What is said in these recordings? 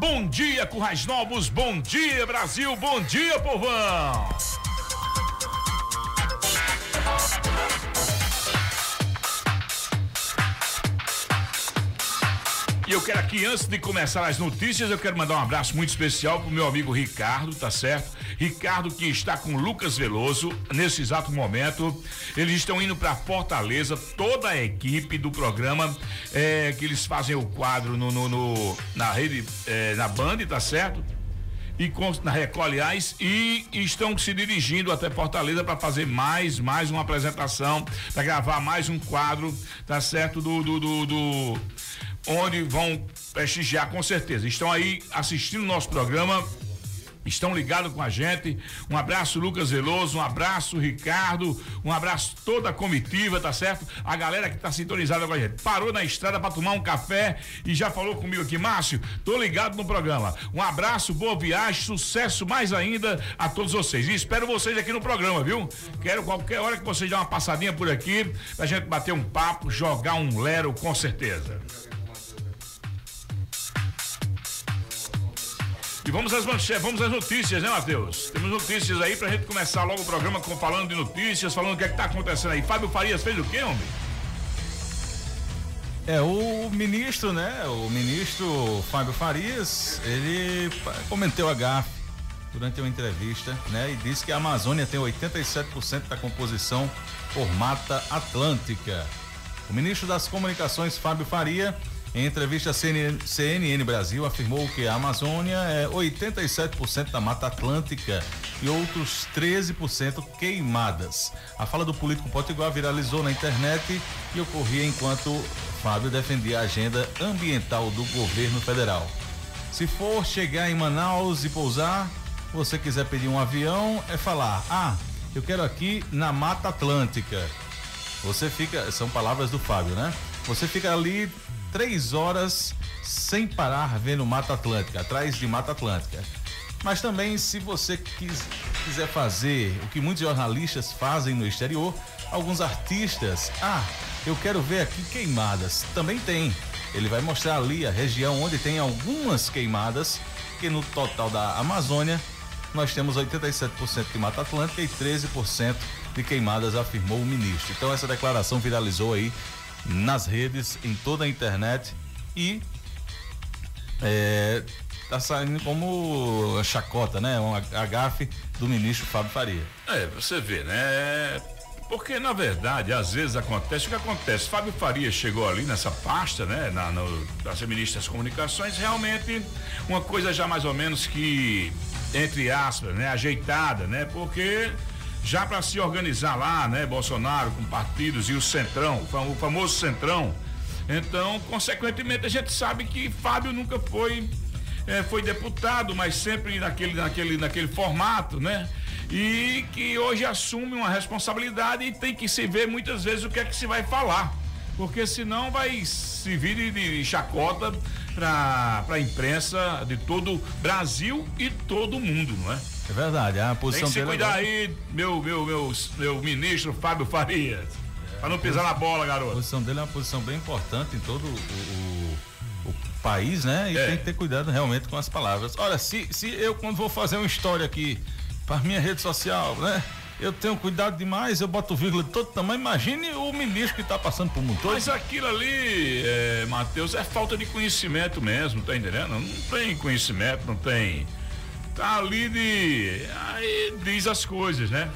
Bom dia, Currais Novos. Bom dia, Brasil. Bom dia, povão. E eu quero aqui, antes de começar as notícias, eu quero mandar um abraço muito especial pro meu amigo Ricardo, tá certo? Ricardo que está com Lucas Veloso nesse exato momento. Eles estão indo para Fortaleza, toda a equipe do programa, é, que eles fazem o quadro no, no, no na rede, é, na Band, tá certo? e com, na Record, e estão se dirigindo até Fortaleza para fazer mais, mais uma apresentação, para gravar mais um quadro, tá certo? Do, do, do, do onde vão prestigiar com certeza. Estão aí assistindo o nosso programa estão ligados com a gente. Um abraço, Lucas Veloso, um abraço, Ricardo, um abraço toda a comitiva, tá certo? A galera que tá sintonizada com a gente. Parou na estrada para tomar um café e já falou comigo aqui, Márcio, tô ligado no programa. Um abraço, boa viagem, sucesso mais ainda a todos vocês. E espero vocês aqui no programa, viu? Quero qualquer hora que vocês dêem uma passadinha por aqui, pra gente bater um papo, jogar um lero com certeza. E vamos às vamos às notícias, né, Matheus? Temos notícias aí pra gente começar logo o programa com, falando de notícias, falando o que é que tá acontecendo aí. Fábio Farias fez o quê, homem? É, o ministro, né? O ministro Fábio Farias, ele comentou a GAF durante uma entrevista, né? E disse que a Amazônia tem 87% da composição por Mata Atlântica. O ministro das Comunicações, Fábio Faria, em entrevista à CNN, Brasil, afirmou que a Amazônia é 87% da Mata Atlântica e outros 13% queimadas. A fala do político potiguar viralizou na internet e ocorria enquanto Fábio defendia a agenda ambiental do governo federal. Se for chegar em Manaus e pousar, você quiser pedir um avião, é falar: "Ah, eu quero aqui na Mata Atlântica". Você fica, são palavras do Fábio, né? Você fica ali três horas sem parar vendo Mata Atlântica, atrás de Mata Atlântica. Mas também, se você quis, quiser fazer o que muitos jornalistas fazem no exterior, alguns artistas, ah, eu quero ver aqui queimadas, também tem. Ele vai mostrar ali a região onde tem algumas queimadas, que no total da Amazônia nós temos 87% de Mata Atlântica e 13% de queimadas, afirmou o ministro. Então essa declaração viralizou aí nas redes, em toda a internet e é, tá saindo como chacota, né? Um agafe do ministro Fábio Faria. É, você vê, né? Porque, na verdade, às vezes acontece o que acontece. Fábio Faria chegou ali nessa pasta, né? Na, no, das ministras comunicações, realmente uma coisa já mais ou menos que, entre aspas, né? Ajeitada, né? Porque já para se organizar lá, né, Bolsonaro com partidos e o Centrão, o famoso Centrão. Então, consequentemente, a gente sabe que Fábio nunca foi é, foi deputado, mas sempre naquele, naquele, naquele formato, né? E que hoje assume uma responsabilidade e tem que se ver muitas vezes o que é que se vai falar. Porque senão vai se vir de, de chacota para a imprensa de todo o Brasil e todo o mundo, não é? É verdade, a posição Tem que se cuidar agora... aí, meu, meu, meu, meu ministro Fábio Farias. É, pra não pisar na bola, garoto. A posição dele é uma posição bem importante em todo o, o, o país, né? E é. tem que ter cuidado realmente com as palavras. Olha, se, se eu, quando vou fazer uma história aqui para minha rede social, né? Eu tenho cuidado demais, eu boto vírgula de todo tamanho. Imagine o ministro que está passando por todo. Mas aquilo ali, é, Matheus, é falta de conhecimento mesmo, tá entendendo? Não tem conhecimento, não tem tá ali de. Aí diz as coisas, né?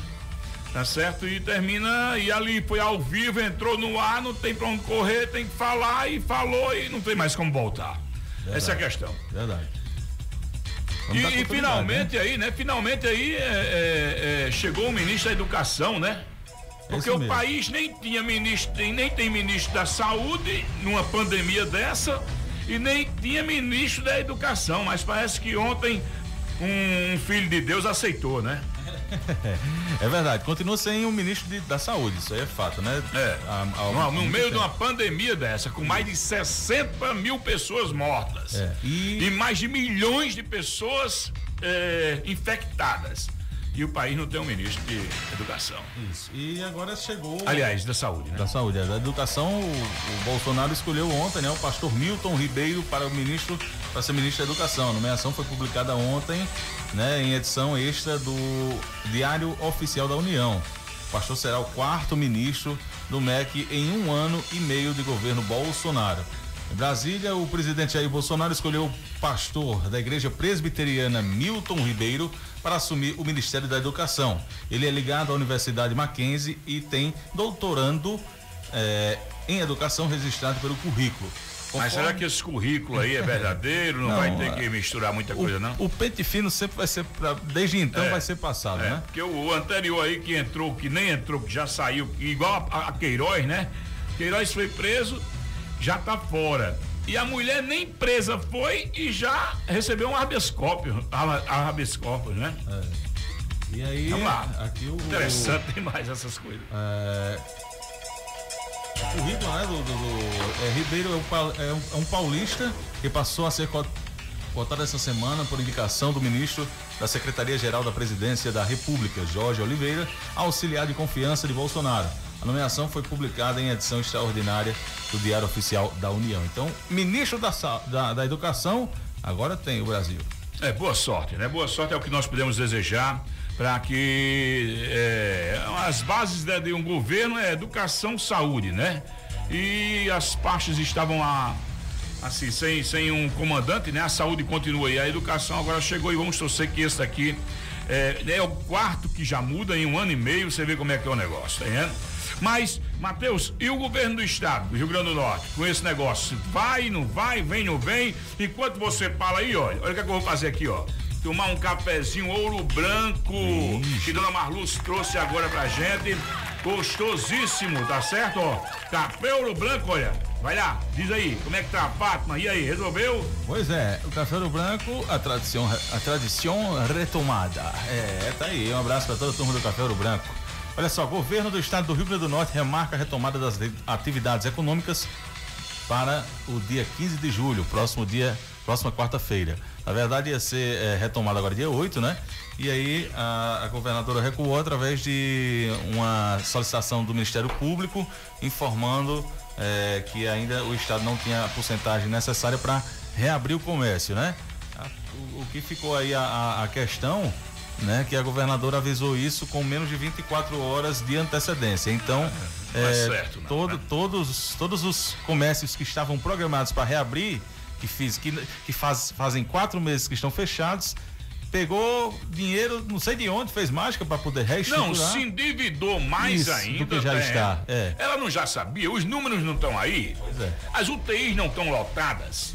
Tá certo? E termina, e ali foi ao vivo, entrou no ar, não tem pra onde correr, tem que falar e falou e não tem mais como voltar. Verdade. Essa é a questão. Verdade. E, e, finalmente né? aí, né? Finalmente aí é, é, é, chegou o ministro da Educação, né? Porque o país nem tinha ministro, nem tem ministro da saúde numa pandemia dessa e nem tinha ministro da educação, mas parece que ontem um, filho de Deus aceitou, né? É verdade, continua sem o um ministro de, da saúde, isso aí é fato, né? É. No, no meio tempo. de uma pandemia dessa, com mais de 60 mil pessoas mortas é. e... e... mais de milhões de pessoas é, infectadas. E o país não tem um ministro de educação. Isso. E agora chegou. Aliás, da saúde, né? Da saúde. É. Da educação, o, o, Bolsonaro escolheu ontem, né? O pastor Milton Ribeiro para o ministro, para ser ministro da educação. A nomeação foi publicada ontem, né? Em edição extra do Diário Oficial da União. O pastor será o quarto ministro do MEC em um ano e meio de governo Bolsonaro. Em Brasília, o presidente Jair Bolsonaro escolheu o pastor da igreja presbiteriana Milton Ribeiro para assumir o Ministério da Educação. Ele é ligado à Universidade Mackenzie e tem doutorando eh, em educação registrado pelo currículo. Mas será que esse currículo aí é verdadeiro? Não, não vai ter que misturar muita coisa, o, não? O pente fino sempre vai ser, pra, desde então é, vai ser passado, é, né? Porque o anterior aí que entrou, que nem entrou, que já saiu, igual a, a Queiroz, né? Queiroz foi preso, já tá fora. E a mulher nem presa foi e já recebeu um habeas corpus, habeas corpus né? É. E aí, Vamos lá. Aqui o, Interessante demais essas coisas. É, o currículo né, do, do, do é, Ribeiro é um, é, um, é um, paulista que passou a ser cotado essa semana por indicação do ministro da Secretaria-Geral da Presidência da República, Jorge Oliveira, auxiliar de confiança de Bolsonaro. A nomeação foi publicada em edição extraordinária do Diário Oficial da União. Então, ministro da, da, da Educação, agora tem o Brasil. É, boa sorte, né? Boa sorte é o que nós podemos desejar para que é, as bases de, de, um governo é educação, saúde, né? E as partes estavam lá, assim, sem, sem um comandante, né? A saúde continua e a educação agora chegou e vamos torcer que esse daqui é, é o quarto que já muda em um ano e meio, você vê como é que é o negócio, tá vendo? Mas, Matheus, e o governo do estado, do Rio Grande do Norte, com esse negócio? Vai, não vai, vem, não vem? Enquanto você fala aí, olha, olha o que, é que eu vou fazer aqui, ó tomar um cafezinho ouro branco Ixi. que Dona Marluz trouxe agora pra gente. Gostosíssimo, tá certo? Ó, café ouro branco, olha. Vai lá, diz aí, como é que tá a Fátima? E aí, resolveu? Pois é, o café ouro branco, a tradição, a tradição retomada. É, tá aí, um abraço para toda a turma do café ouro branco. Olha só, governo do estado do Rio Grande do Norte remarca a retomada das atividades econômicas para o dia 15 de julho, próximo dia, próxima quarta-feira. Na verdade ia ser é, retomada agora dia 8, né? E aí a, a, governadora recuou através de uma solicitação do Ministério Público informando é, que ainda o Estado não tinha a porcentagem necessária para reabrir o comércio, né? A, o, o, que ficou aí a, a questão né, que a governadora avisou isso com menos de 24 horas de antecedência. Então, é, é certo, não, todo, né? todos, todos os comércios que estavam programados para reabrir, que, fiz, que, que faz, fazem quatro meses que estão fechados, pegou dinheiro, não sei de onde, fez mágica para poder reestruturar. Não, se endividou mais Isso, ainda. Do que já né? está. É. Ela não já sabia, os números não estão aí. É. As UTIs não estão lotadas.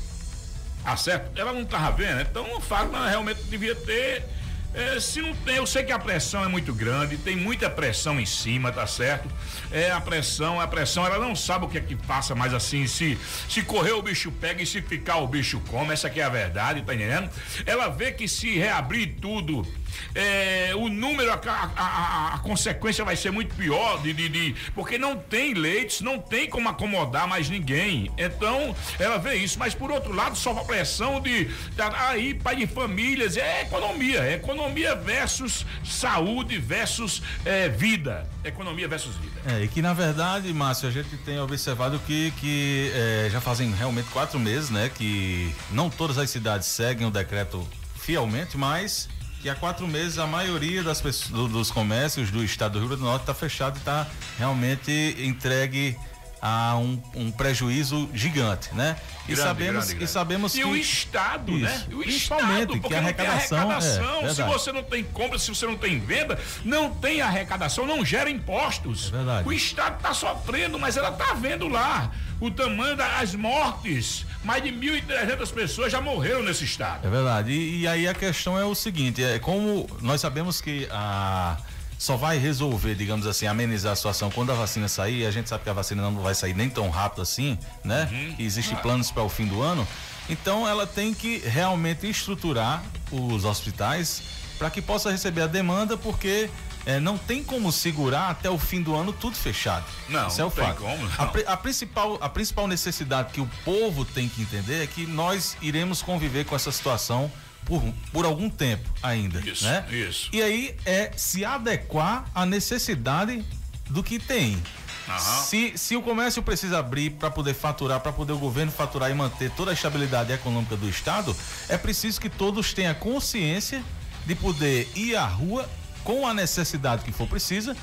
Tá certo? Ela não estava vendo, então o fato ela realmente devia ter é, se não tem, eu sei que a pressão é muito grande, tem muita pressão em cima, tá certo? É a pressão, a pressão, ela não sabe o que é que passa mais assim, se se correr o bicho pega e se ficar o bicho come, essa aqui é a verdade, tá entendendo? Ela vê que se reabrir tudo é, o número, a, a, a, consequência vai ser muito pior, de, de, de, porque não tem leitos, não tem como acomodar mais ninguém. Então, ela vê isso, mas por outro lado, sofre a pressão de, de aí, pai de famílias, é economia, é economia versus saúde versus é, vida. Economia versus vida. É, e que na verdade, Márcio, a gente tem observado que, que é, já fazem realmente quatro meses, né? Que não todas as cidades seguem o decreto fielmente, mas que há quatro meses a maioria das pessoas, do, dos comércios do estado do Rio Grande do Norte está fechado e está realmente entregue a um, um, prejuízo gigante, né? E grande, sabemos grande, grande. e sabemos e que o estado, isso, né? O estado, que a arrecadação, arrecadação. É, se você não tem compra, se você não tem venda, não tem arrecadação, não gera impostos. É verdade. O estado está sofrendo, mas ela está vendo lá o tamanho das mortes. Mais de 1.300 pessoas já morreram nesse estado. É verdade. E, e aí a questão é o seguinte, é como nós sabemos que a só vai resolver, digamos assim, amenizar a situação quando a vacina sair. A gente sabe que a vacina não vai sair nem tão rápido assim, né? Uhum. Existem planos para o fim do ano. Então ela tem que realmente estruturar os hospitais para que possa receber a demanda, porque é, não tem como segurar até o fim do ano tudo fechado. Não, Isso é o fato. Como, a, a, principal, a principal necessidade que o povo tem que entender é que nós iremos conviver com essa situação por, por algum tempo ainda. Isso, né? isso. E aí é se adequar à necessidade do que tem. Aham. Se, se o comércio precisa abrir para poder faturar, para poder o governo faturar e manter toda a estabilidade econômica do Estado, é preciso que todos tenham consciência de poder ir à rua com a necessidade que for precisa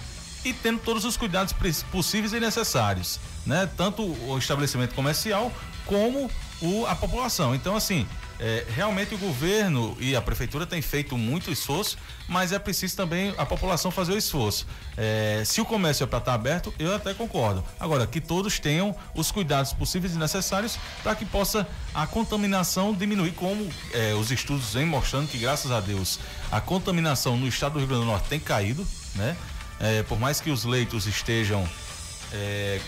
e tendo todos os cuidados possíveis e necessários, né? Tanto o estabelecimento comercial como o, a população. Então, assim, é, realmente o governo e a prefeitura têm feito muito esforço, mas é preciso também a população fazer o esforço. É, se o comércio é para estar aberto, eu até concordo. Agora, que todos tenham os cuidados possíveis e necessários para que possa a contaminação diminuir, como é, os estudos vêm mostrando que, graças a Deus, a contaminação no estado do Rio Grande do Norte tem caído, né? É, por mais que os leitos estejam é,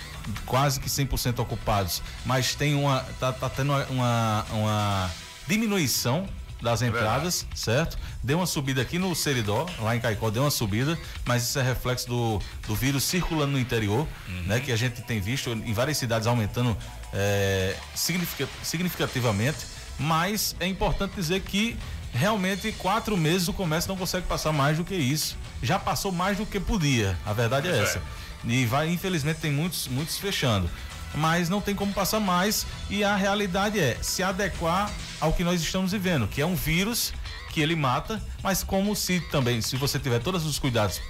quase que 100% ocupados, mas tem uma tá, tá tendo uma, uma, uma diminuição das entradas, certo? Deu uma subida aqui no Seridó, lá em Caicó deu uma subida, mas isso é reflexo do, do vírus circulando no interior, né? Que a gente tem visto em várias cidades aumentando é, significa- significativamente, mas é importante dizer que realmente quatro meses o comércio não consegue passar mais do que isso. Já passou mais do que podia, a verdade é é. essa. E vai, infelizmente, tem muitos, muitos fechando. Mas não tem como passar mais. E a realidade é se adequar ao que nós estamos vivendo, que é um vírus que ele mata, mas como se também, se você tiver todos os cuidados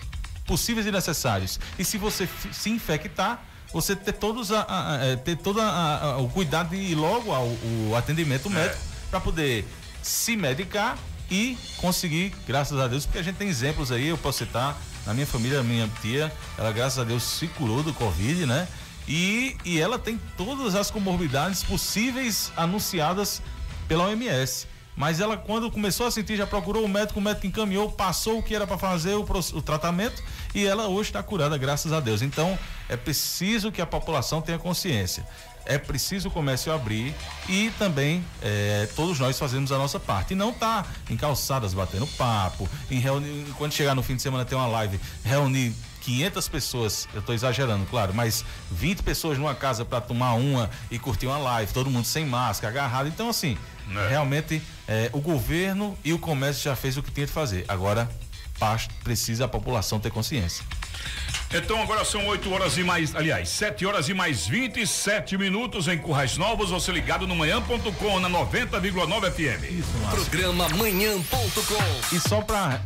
possíveis e necessários, e se você se infectar, você ter todos a, a- a- é, ter todo a- o cuidado ir logo ao o atendimento médico para poder se medicar e conseguir, graças a Deus, porque a gente tem exemplos aí, eu posso citar, na minha família, minha tia, ela graças a Deus se curou do Covid, né? E, e ela tem todas as comorbidades possíveis anunciadas pela OMS. Mas ela, quando começou a sentir, já procurou o médico, o médico encaminhou, passou o que era para fazer o, o tratamento e ela hoje está curada, graças a Deus. Então, é preciso que a população tenha consciência. É preciso o comércio abrir e também é, todos nós fazemos a nossa parte. E não tá em calçadas batendo papo, em reuni... quando chegar no fim de semana tem uma live, reunir 500 pessoas, eu estou exagerando, claro, mas 20 pessoas numa casa para tomar uma e curtir uma live, todo mundo sem máscara, agarrado. Então, assim, É. realmente é, o governo e o comércio já fez o que tinha de fazer. Agora, precisa a população ter consciência. Então agora são 8 horas e mais, aliás, 7 horas e mais 27 minutos em Currais Novos, você ligado no manhã.com na 90,9 FM. Isso, Márcio. Programa Manhã.com. E só para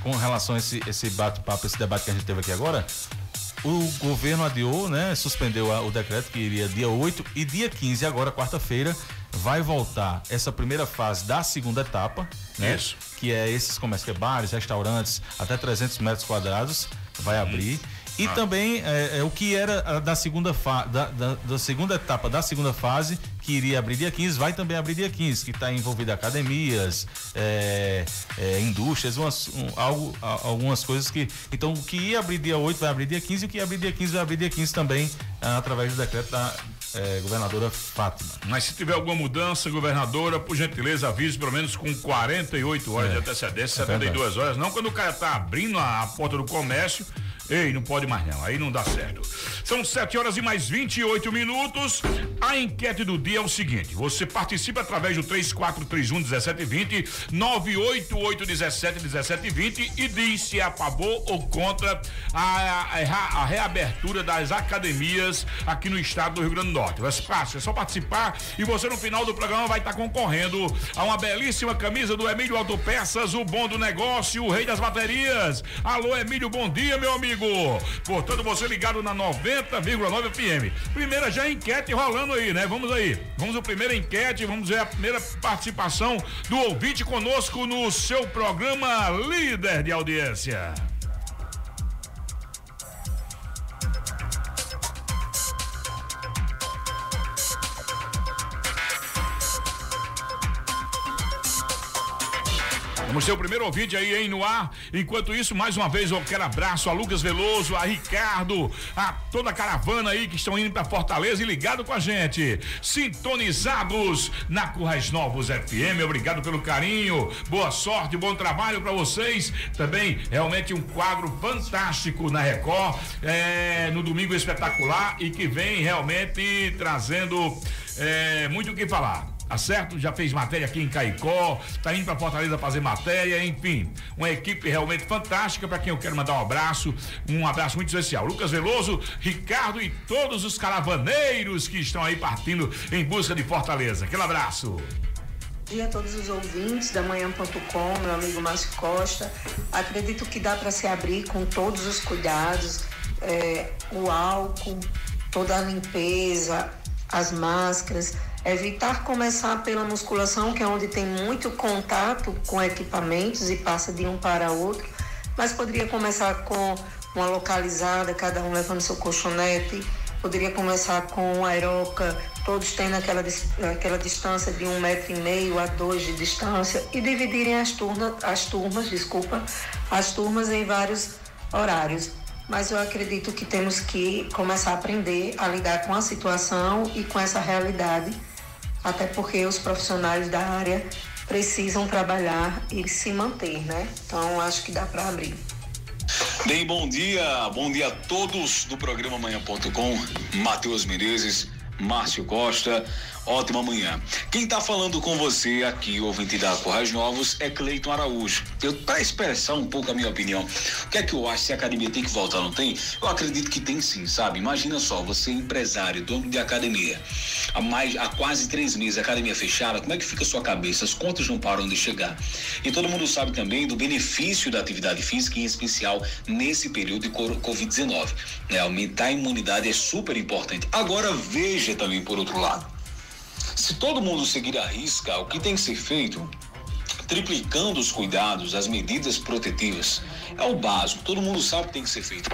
com relação a esse, esse bate-papo, esse debate que a gente teve aqui agora, o governo adiou, né? Suspendeu a- o decreto que iria dia 8 e dia 15, agora quarta-feira, vai voltar essa primeira fase da segunda etapa, né? Isso. Que é esses comércios, que é bares, restaurantes, até 300 metros quadrados, vai abrir. E também é, é, o que era da segunda fa da, da, da segunda etapa da segunda fase, que iria abrir dia 15, vai também abrir dia 15, que está envolvido academias, é, é, indústrias, umas, um, algo, algumas coisas que. Então o que ia abrir dia 8 vai abrir dia 15 e o que ia abrir dia 15 vai abrir dia 15 também, ah, através do decreto da eh, governadora Fátima. Mas se tiver alguma mudança, governadora, por gentileza, avise pelo menos com 48 horas É. de antecedência, É 72 horas. Não quando o cara tá abrindo a, a porta do comércio. Ei, não pode mais não, aí não dá certo. São 7 horas e mais 28 minutos. A enquete do dia é o seguinte: você participa através do 3431 1720, 988 17 1720 e diz se é a favor ou contra a, a- a reabertura das academias aqui no estado do Rio Grande do Norte. É fácil, é só participar e você no final do programa vai estar concorrendo a uma belíssima camisa do Emílio Autopeças, o bom do negócio, o rei das baterias. Alô, Emílio, bom dia, meu amigo. Portanto, você ligado na 90,9 FM. Primeira já enquete rolando aí, né? Vamos aí. Vamos à primeira enquete, vamos ver a primeira participação do ouvinte conosco no seu programa Líder de Audiência. Vamos ter o primeiro ouvinte aí, hein, no ar. Enquanto isso, mais uma vez eu quero abraço a Lucas Veloso, a Ricardo, a toda a caravana aí que estão indo pra Fortaleza e ligado com a gente. Sintonizados na Currais Novos FM. Obrigado pelo carinho. Boa sorte, bom trabalho pra vocês. Também, realmente um quadro fantástico na Record, é, no Domingo Espetacular e que vem realmente trazendo é, muito o que falar. Tá certo? Já fez matéria aqui em Caicó, tá indo para Fortaleza fazer matéria, enfim, uma equipe realmente fantástica para quem eu quero mandar um abraço, um abraço muito especial. Lucas Veloso, Ricardo e todos os caravaneiros que estão aí partindo em busca de Fortaleza. Aquele abraço. Bom dia a todos os ouvintes da manhã.com, meu amigo Márcio Costa. Acredito que dá para se abrir com todos os cuidados, é, o álcool, toda a limpeza, as máscaras, evitar começar pela musculação, que é onde tem muito contato com equipamentos e passa de um para outro, mas poderia começar com uma localizada, cada um levando seu colchonete, poderia começar com a aeroca, todos tendo aquela, aquela distância de um metro e meio a dois de distância e dividirem as turmas, as turmas, desculpa, as turmas em vários horários. Mas eu acredito que temos que começar a aprender a lidar com a situação e com essa realidade, até porque os profissionais da área precisam trabalhar e se manter, né? Então acho que dá para abrir. Bem, bom dia, bom dia a todos do programa Manhã.com, Matheus Menezes, Márcio Costa, ótima manhã. Quem está falando com você aqui, ouvinte da Corrais Novos, é Cleiton Araújo. Eu, para expressar um pouco a minha opinião, o que é que eu acho se a academia tem que voltar, não tem? Eu acredito que tem sim, sabe? Imagina só, você é empresário, dono de academia, há mais, há quase três meses, academia fechada, como é que fica a sua cabeça? As contas não param de chegar. E todo mundo sabe também do benefício da atividade física, em especial nesse período de Covid-19. Né? Aumentar a imunidade é super importante. Agora veja também por outro lado. Se todo mundo seguir a risca, o que tem que ser feito, triplicando os cuidados, as medidas protetivas, é o básico. Todo mundo sabe que tem que ser feito.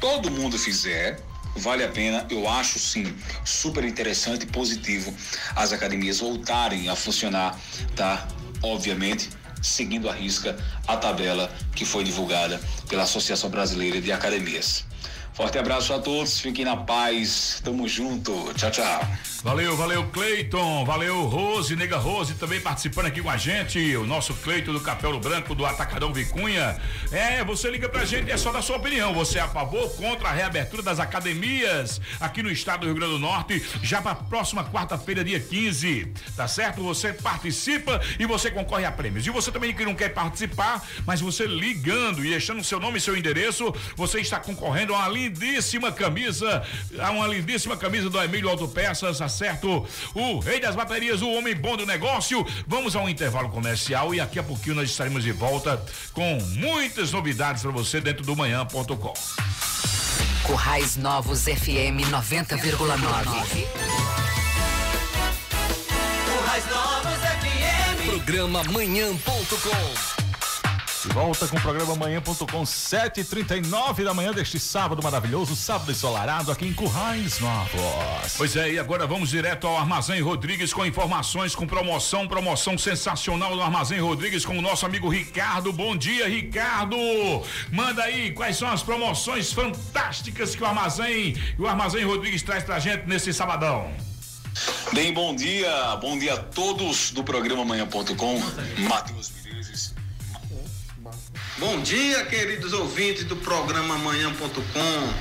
Todo mundo fizer, vale a pena, eu acho sim, super interessante e positivo as academias voltarem a funcionar, tá? Obviamente, seguindo a risca a tabela que foi divulgada pela Associação Brasileira de Academias. Forte abraço a todos, fiquem na paz, tamo junto, tchau, tchau. Valeu, valeu, Cleiton, valeu, Rose, nega Rose, também participando aqui com a gente, o nosso Cleiton do Capelo Branco, do Atacadão Vicunha. É, você liga pra gente, é só da sua opinião, você é a favor, contra a reabertura das academias aqui no estado do Rio Grande do Norte, já pra próxima quarta-feira, dia 15, tá certo? Você participa e você concorre a prêmios. E você também que não quer participar, mas você ligando e deixando seu nome e seu endereço, você está concorrendo a uma lindíssima camisa, uma lindíssima camisa do Emílio Autopeças, tá certo? O rei das baterias, o homem bom do negócio. Vamos a um intervalo comercial e daqui a pouquinho nós estaremos de volta com muitas novidades para você dentro do manhã.com. Currais Novos FM 90,9. Currais Novos FM. Programa Manhã.com. De volta com o programa Manhã.com, 7h39 da manhã deste sábado maravilhoso, sábado ensolarado aqui em Currais Novos. Pois é, e agora vamos direto ao Armazém Rodrigues com informações, com promoção, promoção sensacional do Armazém Rodrigues com o nosso amigo Ricardo. Bom dia, Ricardo! Manda aí quais são as promoções fantásticas que o Armazém, o Armazém Rodrigues traz pra gente nesse sabadão. Bem, bom dia, bom dia a todos do programa Manhã.com, Matheus Bom dia, queridos ouvintes do programa Manhã.com,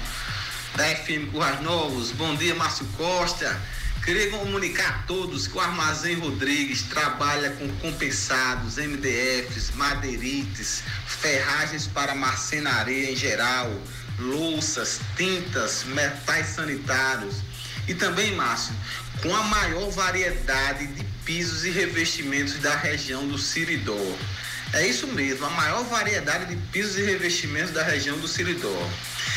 da FM Currais Novos. Bom dia, Márcio Costa. Queria comunicar a todos que o Armazém Rodrigues trabalha com compensados, MDFs, madeirites, ferragens para marcenaria em geral, louças, tintas, metais sanitários e também, Márcio, com a maior variedade de pisos e revestimentos da região do Siridó. É isso mesmo, a maior variedade de pisos e revestimentos da região do Siridó.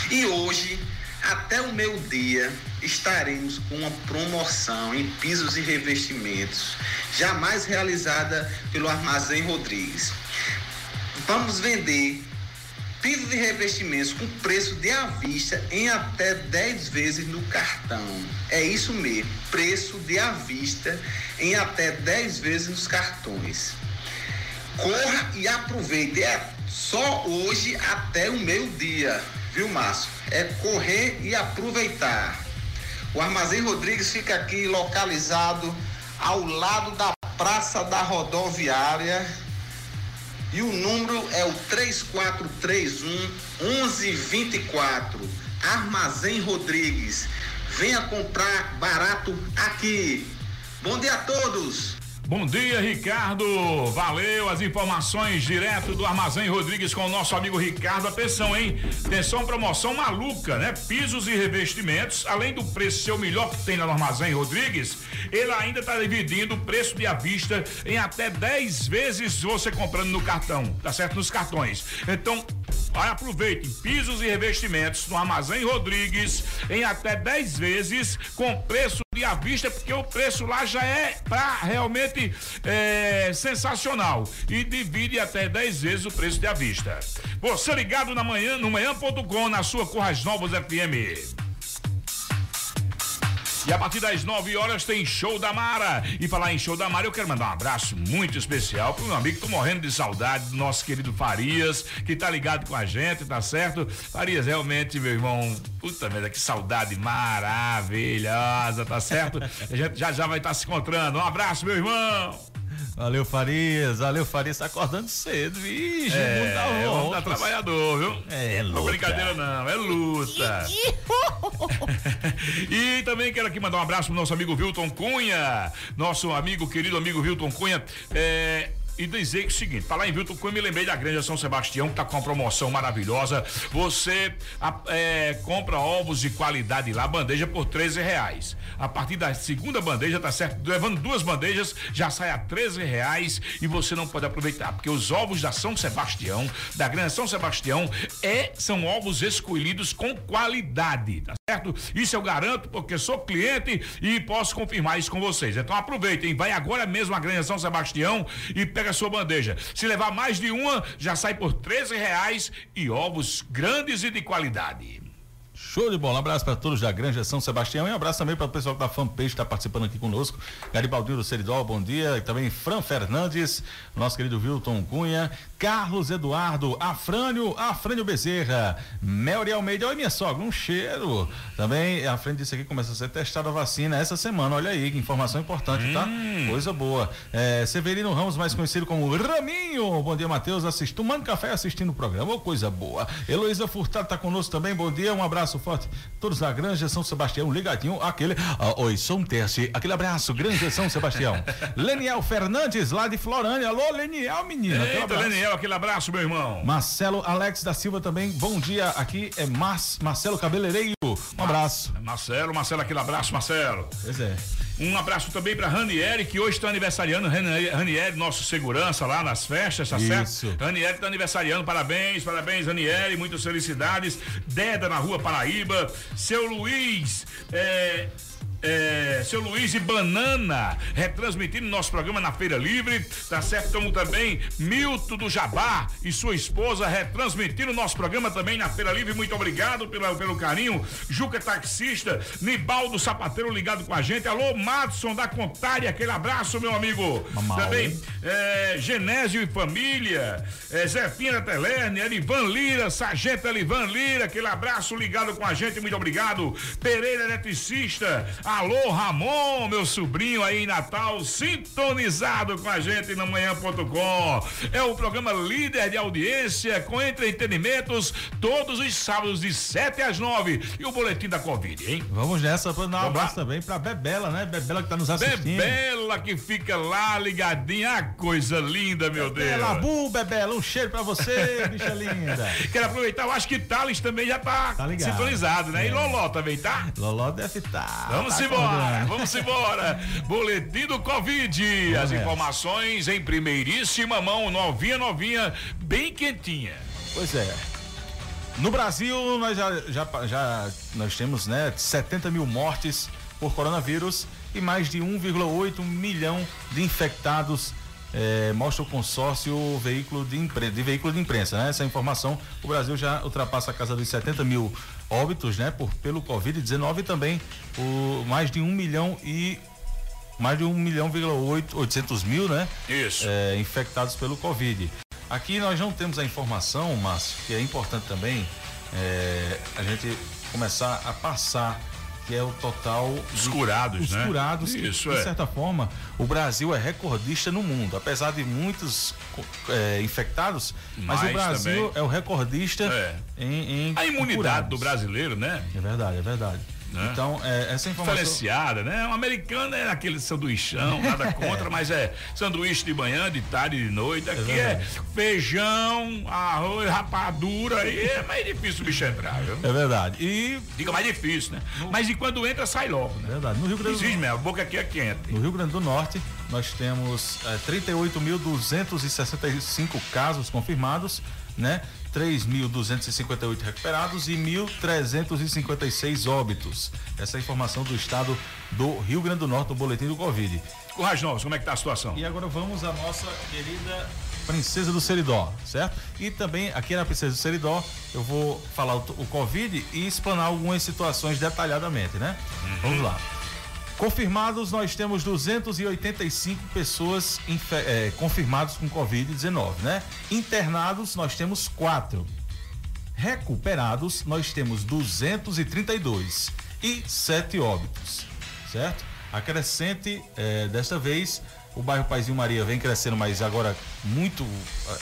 E hoje, até o meu dia, estaremos com uma promoção em pisos e revestimentos, jamais realizada pelo Armazém Rodrigues. Vamos vender pisos e revestimentos com preço de à vista em até 10 vezes no cartão. É isso mesmo, preço de à vista em até 10 vezes nos cartões. Corra e aproveite. É só hoje até o meio-dia, viu, Márcio? É correr e aproveitar. O Armazém Rodrigues fica aqui localizado ao lado da Praça da Rodoviária. E o número é o 3431 1124. Armazém Rodrigues. Venha comprar barato aqui. Bom dia a todos. Bom dia, Ricardo. Valeu as informações direto do Armazém Rodrigues com o nosso amigo Ricardo. Atenção, hein? Atenção, promoção maluca, né? Pisos e revestimentos, além do preço ser o melhor que tem lá no Armazém Rodrigues, ele ainda está dividindo o preço de à vista em até 10 vezes você comprando no cartão, tá certo? Nos cartões. Então, aproveitem pisos e revestimentos no Armazém Rodrigues em até 10 vezes com preço de à vista, porque o preço lá já é pra realmente é, sensacional. E divide até 10 vezes o preço de à vista. Você ligado na manhã, no manhã.com, na sua Corras Novas FM. E a partir das 9 horas tem show da Mara. E falar em show da Mara, eu quero mandar um abraço muito especial pro meu amigo, tô morrendo de saudade do nosso querido Farias, que tá ligado com a gente, tá certo? Farias, realmente, meu irmão, puta merda, que saudade maravilhosa, tá certo? A gente já já vai estar tá se encontrando. Um abraço, meu irmão. Valeu, Farias. Valeu, Farias. Tá acordando cedo, vixe. É, tá, é tá trabalhador, viu? É, luta. Não é brincadeira não, é luta. e também quero aqui mandar um abraço pro nosso amigo Wilton Cunha, nosso amigo, querido amigo Wilton Cunha. É, e dizer é o seguinte, falar em Vilton Cunha, me lembrei da Granja São Sebastião, que tá com uma promoção maravilhosa. Você é, compra ovos de qualidade lá, bandeja por 13 reais. A partir da segunda bandeja, tá certo? Levando duas bandejas, já sai a 13 reais e você não pode aproveitar, porque os ovos da São Sebastião, da Granja São Sebastião, é, são ovos escolhidos com qualidade, tá certo? Isso eu garanto, porque sou cliente e posso confirmar isso com vocês. Então aproveitem, vai agora mesmo à Granja São Sebastião e pega pega a sua bandeja. Se levar mais de uma, já sai por 13 reais e ovos grandes e de qualidade. Show de bola. Um abraço para todos da Granja São Sebastião e um abraço também para o pessoal da fanpage que está participando aqui conosco. Garibaldinho do Seridol, bom dia. E também Fran Fernandes, nosso querido Wilton Cunha, Carlos Eduardo, Afrânio, Afrânio Bezerra, Melri Almeida, oi minha sogra, um cheiro. Também a frente disso aqui começa a ser testada a vacina essa semana, olha aí, que informação importante, tá? hum. tá? Coisa boa. É, Severino Ramos, mais conhecido como Raminho, bom dia Matheus, assistindo, tomando café assistindo o programa, oh, coisa boa. Heloísa Furtado tá conosco também, bom dia, um abraço forte. Todos da Granja São Sebastião, ligadinho, aquele, ah, oi, sou um terce, aquele abraço, Granja São Sebastião. Leniel Fernandes, lá de Florânia, alô Leniel, menina. Eita, Leniel, aquele abraço, meu irmão. Marcelo Alex da Silva também, bom dia. Aqui é Mar Marcelo Cabeleireiro. Um abraço. Marcelo, Marcelo, aquele abraço, Marcelo. Pois é. Um abraço também para Ranieri, que hoje está aniversariando. Ranieri, nosso segurança lá nas festas, tá Isso. certo? Ranieri está aniversariando. Parabéns, parabéns, Ranieri. Muitas felicidades. Deda na rua Paraíba. Seu Luiz. É, é, seu Luiz e Banana, retransmitindo nosso programa na Feira Livre, tá certo? Como também Milton do Jabá e sua esposa retransmitindo nosso programa também na Feira Livre. Muito obrigado pelo, pelo carinho. Juca Taxista, Nibaldo Sapateiro ligado com a gente. Alô, Madson da Contária, aquele abraço, meu amigo. Mamau, também é, Genésio e família, é, Zefinha Telerne, Elivan Lira, Sargento Elivan Lira, aquele abraço ligado com a gente, muito obrigado. Pereira Eletricista, Alô, Ramon, meu sobrinho aí em Natal, sintonizado com a gente no manhã.com. É o programa líder de audiência com entretenimentos todos os sábados de 7 às 9 e o boletim da Covid, hein? Vamos nessa para dar um abraço também para Bebela, né? Bebela que tá nos assistindo. Bebela que fica lá ligadinha, ah, coisa linda, meu Bebela, Deus. Bu, Bebela, um cheiro para você, bicha linda. Quero aproveitar, eu acho que Thales também já tá, tá sintonizado, né? É. E Loló também tá? Loló deve estar. Tá. Vamos tá embora, vamos embora. Boletim do Covid. As informações em primeiríssima mão, novinha, novinha, bem quentinha. Pois é. No Brasil, nós já, já, já nós temos né, 70 mil mortes por coronavírus e mais de 1,8 milhão de infectados é, mostra o consórcio veículo de, impre, de veículo de imprensa, né? Essa informação, o Brasil já ultrapassa a casa dos 70 mil óbitos, né? Por, pelo Covid-19 e também o mais de um milhão e mais de um milhão e oitocentos mil, né? Isso. É, infectados pelo Covid. Aqui nós não temos a informação, mas que é importante também é, a gente começar a passar que é o total dos curados, né? curados. Isso de é. certa forma, o Brasil é recordista no mundo, apesar de muitos é, infectados, mas, mas, o Brasil também. é o recordista é. Em, em, a imunidade do brasileiro, né? É verdade, é verdade. Né? Então, é, essa informação. Diferenciada, né? O americano é aquele sanduichão, nada contra, mas é sanduíche de manhã, de tarde, de noite. Aqui é, é feijão, arroz, rapadura, aí é mais difícil o bicho entrar, viu? É verdade. E. Fica mais difícil, né? No... Mas e quando entra, sai logo, né? Verdade. No Rio Grande do Norte. a boca aqui é quente. No Rio Grande do Norte, nós temos é, 38.265 casos confirmados, né? 3.258 recuperados e 1.356 óbitos. Essa é a informação do estado do Rio Grande do Norte, do boletim do Covid. Currais Novos, como é que tá a situação? E agora vamos à nossa querida Princesa do Seridó, certo? E também aqui na Princesa do Seridó eu vou falar o, o Covid e explanar algumas situações detalhadamente, né? Uhum. Vamos lá. Confirmados, nós temos 285 pessoas é, confirmadas com Covid-19, né? Internados, nós temos quatro. Recuperados, nós temos 232 e sete óbitos, certo? Acrescente, é, desta vez, o bairro Paizinho Maria vem crescendo, mas agora muito,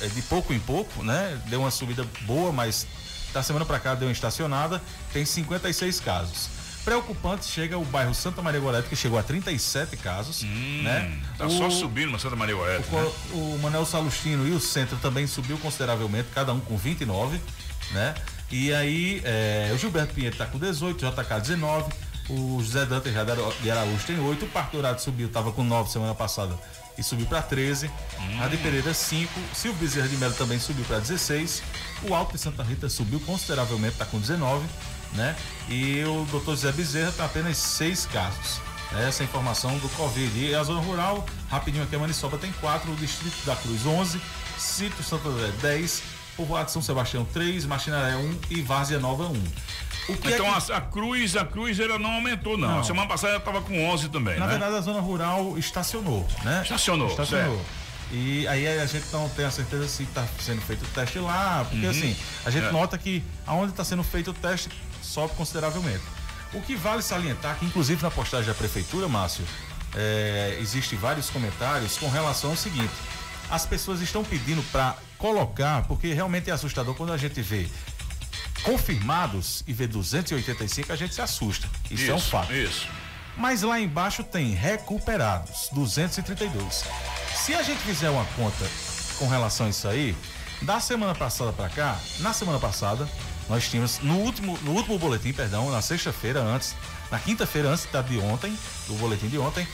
é, de pouco em pouco, né? Deu uma subida boa, mas da semana para cá deu uma estacionada, tem 56 casos. Preocupante chega o bairro Santa Maria Gorete, que chegou a 37 casos. Hum, né? Tá o, só subindo no Santa Maria Gorete. O, né? o Manel Salustino e o centro também subiu consideravelmente, cada um com 29, né? E aí, é, o Gilberto Pinheiro está com 18, JK 19, o José Dante de Araújo tem 8, o Parque Dourado subiu, estava com 9 semana passada e subiu para 13. Hum. Rádio Pereira 5, Silvio Bezerra de Melo também subiu para 16. O Alto de Santa Rita subiu consideravelmente, está com 19 né? E o doutor Zé Bezerra está apenas seis casos. Essa é informação do Covid. E a zona rural, rapidinho aqui, a Maniçoba tem quatro, o Distrito da Cruz 11, Sítio Santo André 10, Povoado São Sebastião 3, Machinaré 1 e Várzea Nova 1. então é que... a, a, cruz, a cruz ela não aumentou não. não. Semana passada ela estava com 11 também, Na né? verdade a zona rural estacionou, né? Estacionou. Estacionou. Certo. E aí a gente não tem a certeza se está sendo feito o teste lá, porque uhum. assim, a gente é. nota que aonde está sendo feito o teste sobe consideravelmente. O que vale salientar que, inclusive na postagem da prefeitura, Márcio, é, existe vários comentários com relação ao seguinte: as pessoas estão pedindo para colocar, porque realmente é assustador quando a gente vê confirmados e vê 285, a gente se assusta. Isso, isso é um fato. Isso. Mas lá embaixo tem recuperados, 232. Se a gente fizer uma conta com relação a isso aí, da semana passada para cá, na semana passada, nós tínhamos no último, no último boletim, perdão, na sexta-feira antes, na quinta-feira antes da de ontem, do boletim de ontem,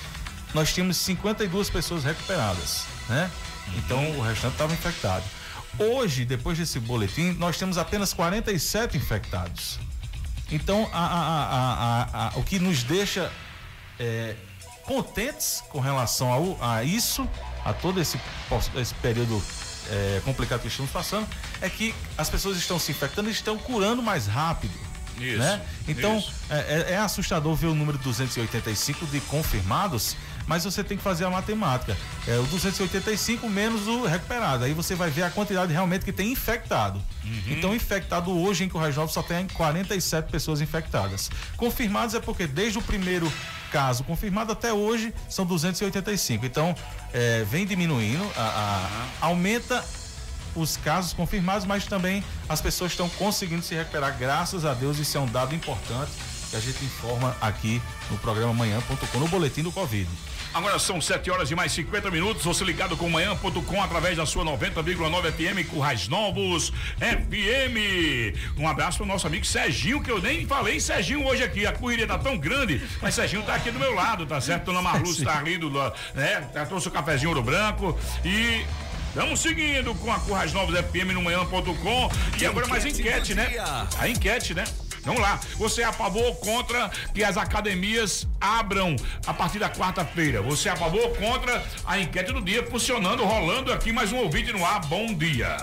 nós tínhamos 52 pessoas recuperadas, né? Então o restante estava infectado. Hoje, depois desse boletim, nós temos apenas 47 infectados. Então, a, a, a, o que nos deixa é, contentes com relação ao, a isso, a todo esse, esse período é, complicado que estamos passando, é que as pessoas estão se infectando e estão curando mais rápido. Isso, né? Então, isso. É, é, é assustador ver o número 285 de confirmados mas você tem que fazer a matemática. É o 285 menos o recuperado. Aí você vai ver a quantidade realmente que tem infectado. Uhum. Então, infectado hoje em Corrais Novos só tem 47 pessoas infectadas. Confirmados é porque desde o primeiro caso confirmado até hoje são 285. Então, é, vem diminuindo, a, a, aumenta os casos confirmados, mas também as pessoas estão conseguindo se recuperar, graças a Deus, isso é um dado importante que a gente informa aqui no programa manhã.com, no boletim do Covid. Agora são 7 horas e mais 50 minutos. Você ligado com manhã.com através da sua 90,9 FM Currais Novos FM. Um abraço pro nosso amigo Serginho, que eu nem falei Serginho hoje aqui. A correria tá tão grande, mas Serginho tá aqui do meu lado, tá certo? Dona Marluz tá ali do, né? Já trouxe o cafezinho ouro branco e Estamos seguindo com a Currais Novos FM no manhã.com. E agora mais enquete, né? A enquete, né? Vamos lá. Você é a favor contra que as academias abram a partir da quarta-feira? Você é a favor contra a enquete do dia funcionando, rolando aqui mais um ouvinte no ar? Bom dia.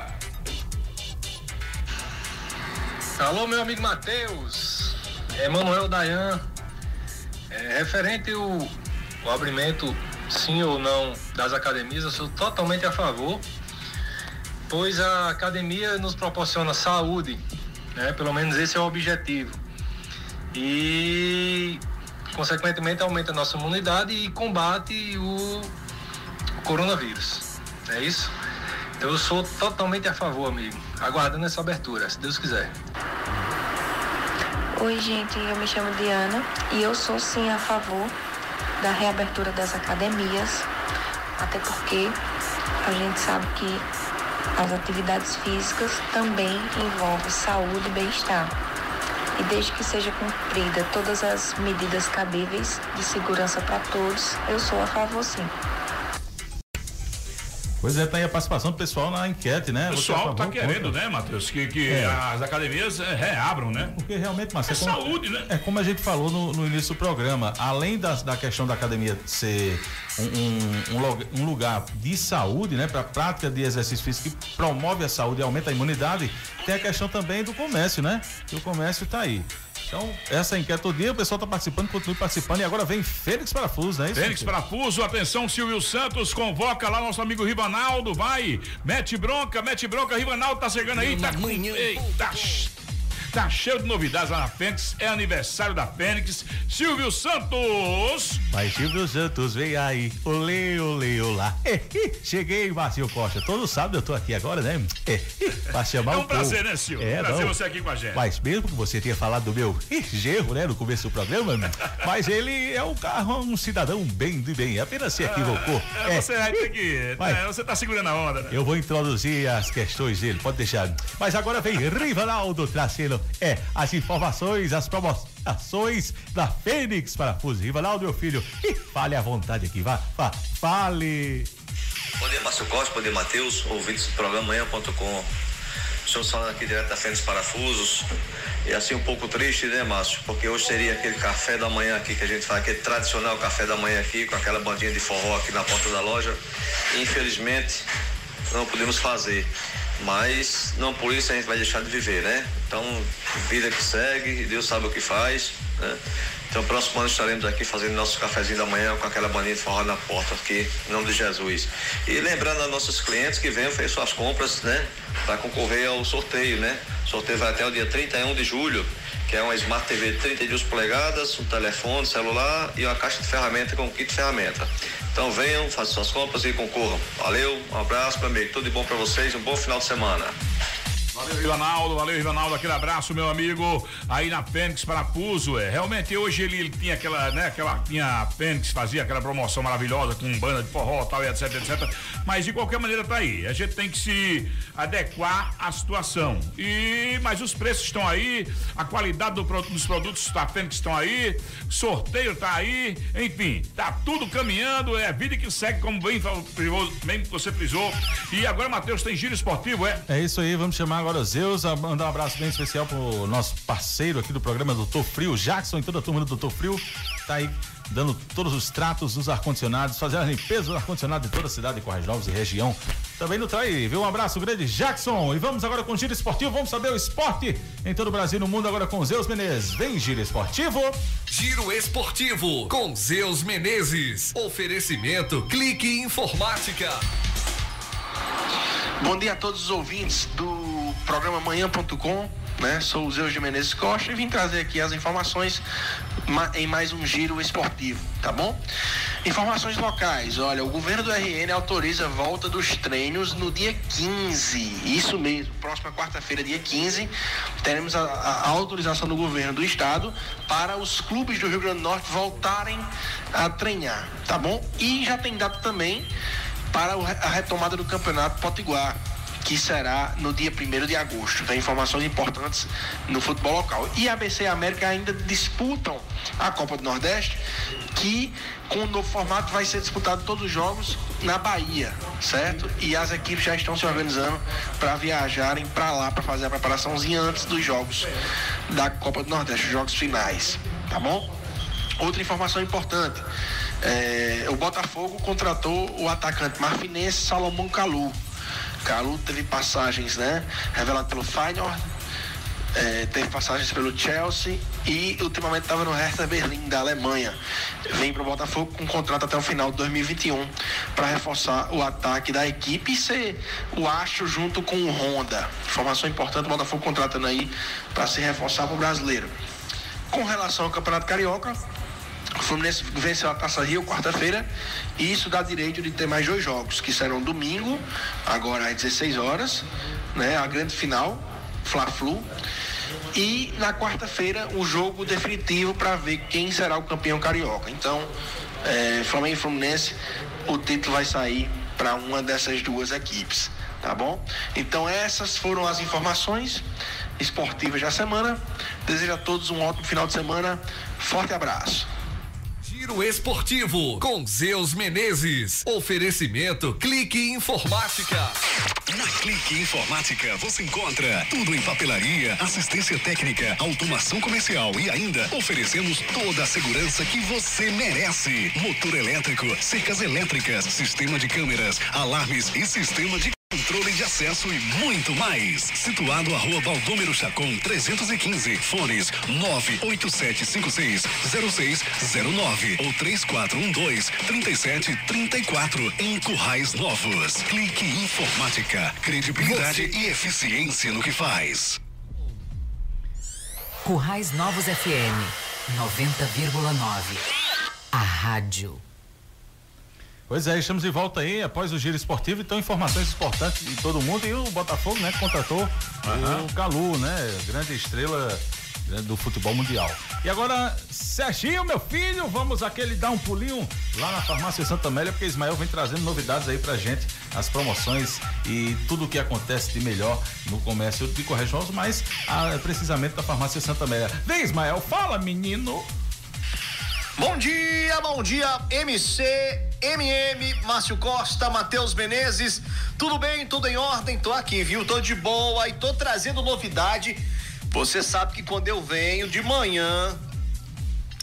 Alô, meu amigo Matheus. Emanuel Dayan. É, referente o, o abrimento, sim ou não, das academias, eu sou totalmente a favor, pois a academia nos proporciona saúde né? Pelo menos esse é o objetivo. E, consequentemente, aumenta a nossa imunidade e combate o coronavírus. É isso? Então, eu sou totalmente a favor, amigo. Aguardando essa abertura, se Deus quiser. Oi, gente, eu me chamo Diana e eu sou sim a favor da reabertura das academias, até porque a gente sabe que as atividades físicas também envolvem saúde e bem-estar. E desde que seja cumprida todas as medidas cabíveis de segurança para todos, eu sou a favor sim. Pois é, tá aí a participação do pessoal na enquete, né? O pessoal tá querendo, contra? né, Matheus? Que, que é. as academias é, reabram, né? Porque realmente, Márcio, é, é como, saúde, né? É como a gente falou no, no início do programa, além da, da questão da academia ser um, um, um, lugar de saúde, né? Para prática de exercício físico que promove a saúde e aumenta a imunidade, tem a questão também do comércio, né? Que o comércio está aí. Então, essa enquete todo dia, o pessoal está participando, continue participando. E agora vem Fênix Parafuso, né? Fênix Parafuso, atenção, Silvio Santos, convoca lá nosso amigo Ribanaldo, vai, mete bronca, mete bronca, Ribanaldo tá chegando aí, tá. Eita, Tá cheio de novidades lá na Fênix. É aniversário da Fênix. Silvio Santos. Mas Silvio Santos, vem aí. Olê, olê, olá. Cheguei, Márcio Costa. Todo sábado eu tô aqui agora, né? Pra chamar é um prazer, povo. né, Silvio? É, prazer não. você aqui com a gente. Mas mesmo que você tenha falado do meu gerro, né, no começo do programa, mas ele é um carro, um cidadão bem de bem. Apenas se equivocou. É, é, você vai ter que. Mas, é, você tá segurando a onda, né? Eu vou introduzir as questões dele, pode deixar. Mas agora vem Rivaldo Tracelo é as informações, as promoções da Fênix para Fuso. Rivaldo, meu filho, e fale à vontade aqui, vá, vá, fale. Bom dia, Márcio Costa, bom dia, Matheus, ouvintes do programa manhã.com. Estamos falando aqui direto da Fênix Parafusos. E assim um pouco triste, né, Márcio? Porque hoje seria aquele café da manhã aqui que a gente faz, aquele tradicional café da manhã aqui, com aquela bandinha de forró aqui na porta da loja. E, infelizmente, não podemos fazer. Mas não por isso a gente vai deixar de viver, né? Então, vida que segue, Deus sabe o que faz, né? Então, próximo ano estaremos aqui fazendo nosso cafezinho da manhã com aquela de forró na porta aqui, em nome de Jesus. E lembrando a nossos clientes que venham fazer suas compras, né? Para concorrer ao sorteio, né? O sorteio vai até o dia 31 de julho, que é uma Smart TV de 32 polegadas, um telefone, celular e uma caixa de ferramenta com kit de ferramenta. Então venham, façam suas compras e concorram. Valeu, um abraço, meu amigo. Tudo de bom para vocês, um bom final de semana. Valeu, Rivanaldo, valeu, Rivanaldo, aquele abraço, meu amigo, aí na Fênix Parafuso, é, realmente hoje ele, ele, tinha aquela, né, aquela, tinha a Fênix, fazia aquela promoção maravilhosa com banda de forró, tal, etc, etc, mas de qualquer maneira tá aí, a gente tem que se adequar à situação, e, mas os preços estão aí, a qualidade do, dos produtos da Fênix estão aí, sorteio tá aí, enfim, tá tudo caminhando, é a vida que segue, como bem, bem você frisou, e agora, Matheus, tem giro esportivo, é? É isso aí, vamos chamar agora Zeus, mandar um abraço bem especial pro nosso parceiro aqui do programa, Doutor Frio, Jackson e toda a turma do Doutor Frio, tá aí dando todos os tratos dos ar-condicionados, fazendo a limpeza do ar-condicionado de toda a cidade de Corrais Novos e região. Também no Trai, viu? Um abraço grande, Jackson. E vamos agora com o Giro Esportivo, vamos saber o esporte em todo o Brasil e no mundo agora com Zeus Menezes. Vem, Giro Esportivo. Giro Esportivo com Zeus Menezes. Oferecimento Clique Informática. Bom dia a todos os ouvintes do programa Manhã.com. Né? Sou o Zeus de Menezes Costa e vim trazer aqui as informações em mais um giro esportivo, tá bom? Informações locais. Olha, o governo do RN autoriza a volta dos treinos no dia 15. Isso mesmo, próxima quarta-feira, dia 15, teremos a, a, autorização do governo do estado para os clubes do Rio Grande do Norte voltarem a treinar, tá bom? E já tem dado também para a retomada do Campeonato Potiguar, que será no dia 1 de agosto. Tem informações importantes no futebol local. E ABC e América ainda disputam a Copa do Nordeste, que com o novo formato vai ser disputado todos os jogos na Bahia, certo? E as equipes já estão se organizando para viajarem para lá para fazer a preparaçãozinha antes dos jogos da Copa do Nordeste, os jogos finais, tá bom? Outra informação importante. É, o Botafogo contratou o atacante marfinense Salomão Calu. Calu teve passagens, né? Revelado pelo Feyenoord, é, teve passagens pelo Chelsea e ultimamente estava no Hertha Berlim da Alemanha. Vem para o Botafogo com contrato até o final de 2021 para reforçar o ataque da equipe e ser o Acho junto com o Honda. Informação importante, o Botafogo contratando aí para se reforçar para o brasileiro. Com relação ao Campeonato Carioca, o Fluminense venceu a Taça Rio quarta-feira e isso dá direito de ter mais dois jogos, que serão domingo, agora às 16 horas, né? A grande final, Fla-Flu. E na quarta-feira o jogo definitivo para ver quem será o campeão carioca. Então, é, Flamengo e Fluminense, o título vai sair para uma dessas duas equipes, tá bom? Então essas foram as informações esportivas da semana. Desejo a todos um ótimo final de semana. Forte abraço. Giro Esportivo com Zeus Menezes. Oferecimento Clique Informática. Na Clique Informática você encontra tudo em papelaria, assistência técnica, automação comercial e ainda oferecemos toda a segurança que você merece. Motor elétrico, cercas elétricas, sistema de câmeras, alarmes e sistema de controle de acesso e muito mais. Situado à rua Baldômero Chacon 315. Fones 987560609 ou 3412-3734 em Currais Novos. Clique Informática. Credibilidade Você- e eficiência no que faz. Currais Novos FM 90,9. A rádio. Pois é, estamos de volta aí após o giro esportivo, então informações importantes de todo mundo e o Botafogo, né, contratou o Calu, né, grande estrela né, do futebol mundial. E agora, Serginho, meu filho, vamos aquele dar um pulinho lá na farmácia Santa Amélia, porque Ismael vem trazendo novidades aí pra gente, as promoções e tudo o que acontece de melhor no comércio de Correios, mas ah, precisamente da farmácia Santa Amélia. Vem, Ismael, fala, menino. Bom dia, bom dia, MC, MM, Márcio Costa, Matheus Menezes. Tudo bem, tudo em ordem? Tô aqui, viu? Tô de boa e tô trazendo novidade. Você sabe que quando eu venho de manhã,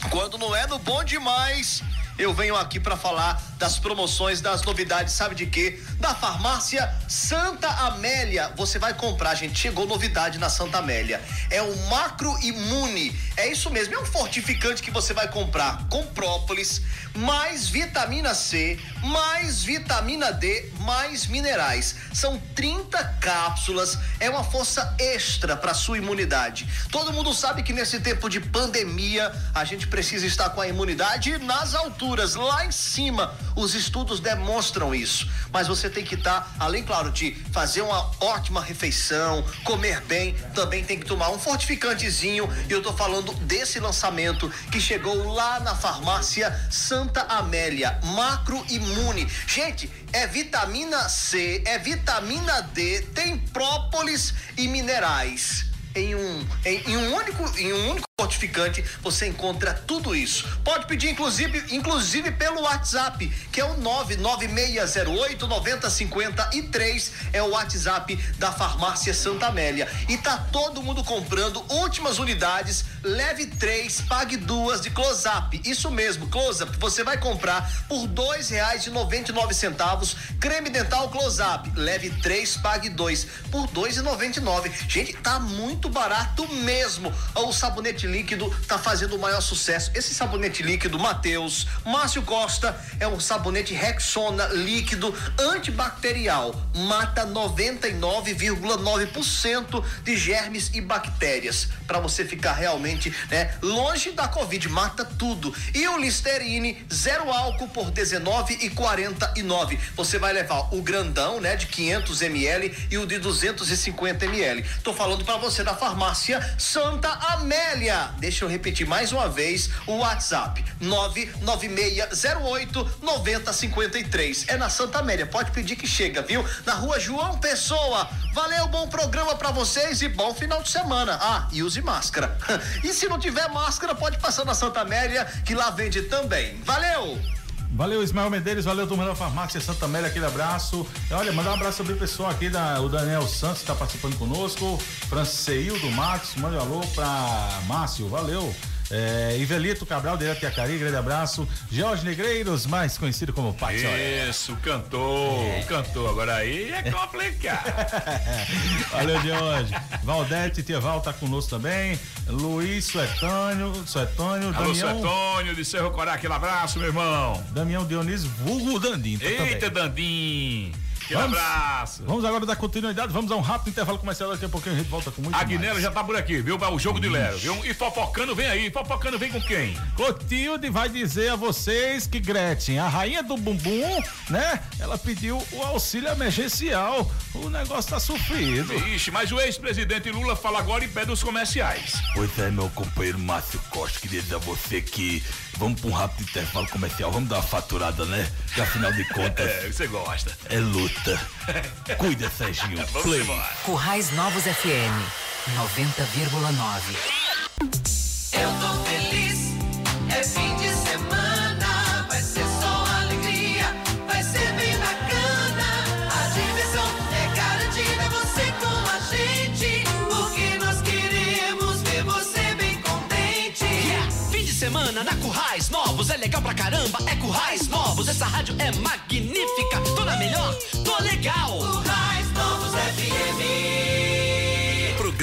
quando não é no bom demais, eu venho aqui para falar das promoções, das novidades, sabe de quê? Da farmácia Santa Amélia. Você vai comprar, gente. Chegou novidade na Santa Amélia. É o Macro Imune. É isso mesmo, é um fortificante que você vai comprar com própolis, mais vitamina C, mais vitamina D, mais minerais. São 30 cápsulas, é uma força extra para sua imunidade. Todo mundo sabe que nesse tempo de pandemia, a gente precisa estar com a imunidade nas alturas, lá em cima. Os estudos demonstram isso. Mas você tem que estar, além, claro, de fazer uma ótima refeição, comer bem, também tem que tomar um fortificantezinho. E eu tô falando desse lançamento que chegou lá na farmácia Santa Amélia, Macro Imune. Gente, é vitamina C, é vitamina D, tem própolis e minerais. Em um, em, em um único, em um único fortificante, você encontra tudo isso. Pode pedir, inclusive, inclusive pelo WhatsApp, que é o 99608 9053, é o WhatsApp da farmácia Santa Amélia. E tá todo mundo comprando últimas unidades, leve três, pague duas de close-up. Isso mesmo, close-up, você vai comprar por dois reais e noventa e nove centavos, creme dental close-up, leve três, pague dois, por dois e noventa e nove. Gente, tá muito barato mesmo. O sabonete líquido tá fazendo o maior sucesso. Esse sabonete líquido, Matheus, Márcio Costa, é um sabonete Rexona líquido antibacterial. Mata 99,9% de germes e bactérias. Para você ficar realmente, né, longe da Covid, mata tudo. E o Listerine, zero álcool por 19,49. Você vai levar o grandão, né, de 500 ml e o de 250 ml. Tô falando para você da farmácia Santa Amélia. Deixa eu repetir mais uma vez o WhatsApp: 99608 9053. É na Santa Amélia. Pode pedir que chega, viu? Na rua João Pessoa. Valeu, bom programa para vocês e bom final de semana. Ah, e use máscara. e se não tiver máscara, pode passar na Santa Amélia, que lá vende também. Valeu! Valeu, Ismael Medeiros, valeu, turma da Farmácia Santa Amélia, aquele abraço. Olha, mandar um abraço sobre o pessoal aqui, da, o Daniel Santos está participando conosco, Franceildo Matos, manda um alô pra Márcio, valeu. É, Ivelito Cabral, direto de Acari, grande abraço. Jorge Negreiros, mais conhecido como Pai Isso, cantou, cantou. Agora aí é complicado. Valeu, Jorge. Valdete Tieval tá conosco também. Luiz Suetânio, Suetânio, Alô, Damião. Suetônio de Cerro Corá, aquele abraço, meu irmão. Damião Dionísio, vulgo Dandim. tá Eita, também. Dandim. Que abraço. Vamos agora dar continuidade, vamos a um rápido intervalo comercial, daqui a pouquinho a gente volta com muito Aguinelo mais. já tá por aqui, viu? O jogo de Lero, viu? E fofocando vem aí. Fofocando vem com quem? Clotilde vai dizer a vocês que Gretchen, a rainha do bumbum, né? Ela pediu o auxílio emergencial. O negócio tá sofrido. Ixi, mas o ex-presidente Lula fala agora e pede os comerciais. Pois é, meu companheiro Márcio Costa, queria dizer a você que vamos para um rápido intervalo comercial, vamos dar uma faturada, né? Que afinal de contas É, você gosta. é luta. Cuida, Serginho. Vamos Play. embora. Currais Novos FM 90,9. Eu tô feliz, é fim de na Currais Novos é legal pra caramba. É Currais Novos, essa rádio é magnífica. Tô na melhor, tô legal. Currais Novos FM.